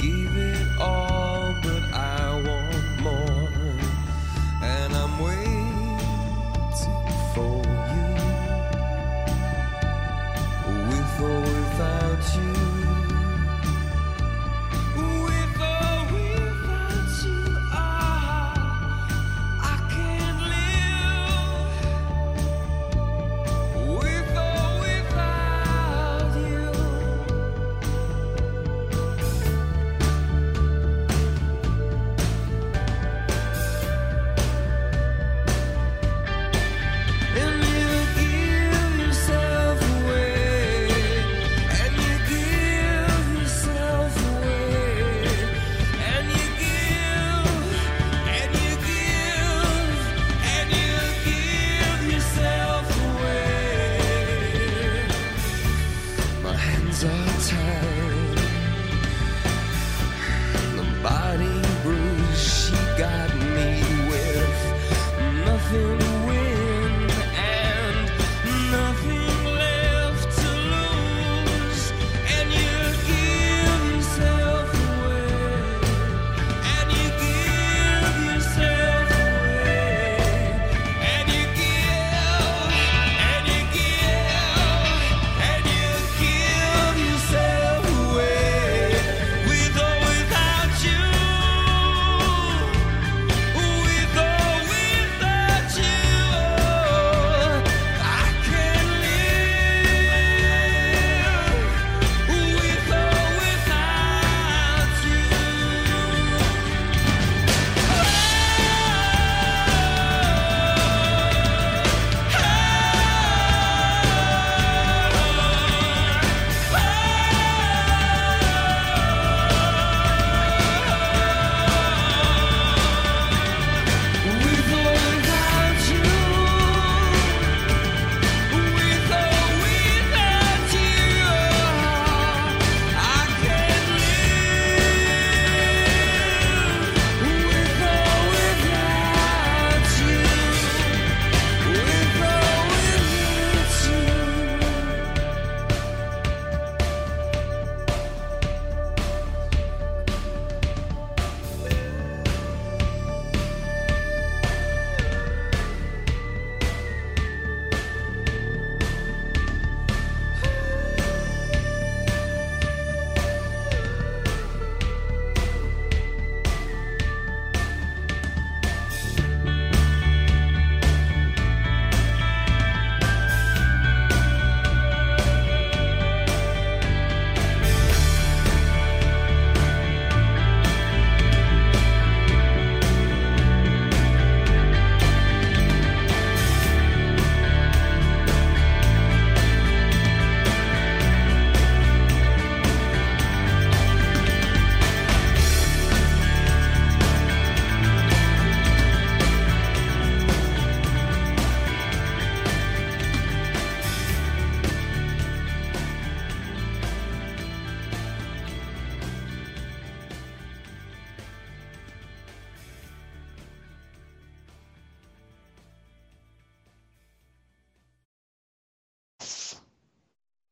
give it all.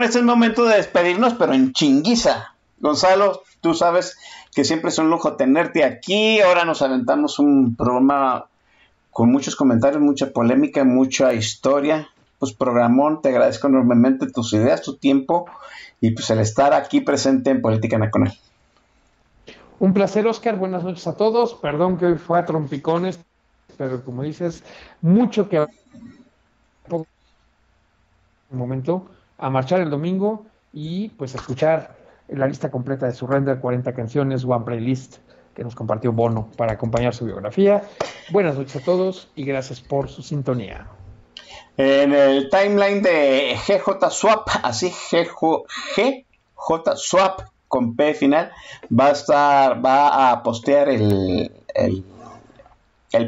Es el momento de despedirnos, pero en chinguiza. Gonzalo, tú sabes que siempre es un lujo tenerte aquí. Ahora nos aventamos un programa con muchos comentarios, mucha polémica, mucha historia. Pues programón, te agradezco enormemente tus ideas, tu tiempo y pues el estar aquí presente en Política Nacional. Un placer, Oscar. Buenas noches a todos. Perdón que hoy fue a trompicones, pero como dices, mucho que un momento a marchar el domingo y pues escuchar la lista completa de su render 40 canciones, One Playlist, que nos compartió Bono para acompañar su biografía. Buenas noches a todos y gracias por su sintonía. En el timeline de GJ Swap, así GJ Swap con P final, va a estar, va a postear el,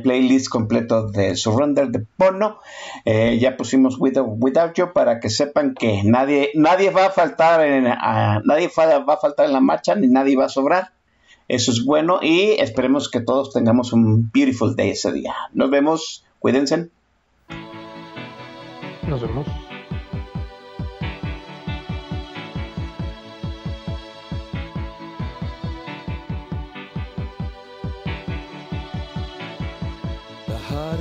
playlist completo de Surrender de Bono. Eh, ya pusimos Without, You para que sepan que nadie, nadie va a faltar en, nadie va a faltar en la marcha ni nadie va a sobrar. Eso es bueno y esperemos que todos tengamos un beautiful day ese día. Nos vemos, cuídense. Nos vemos.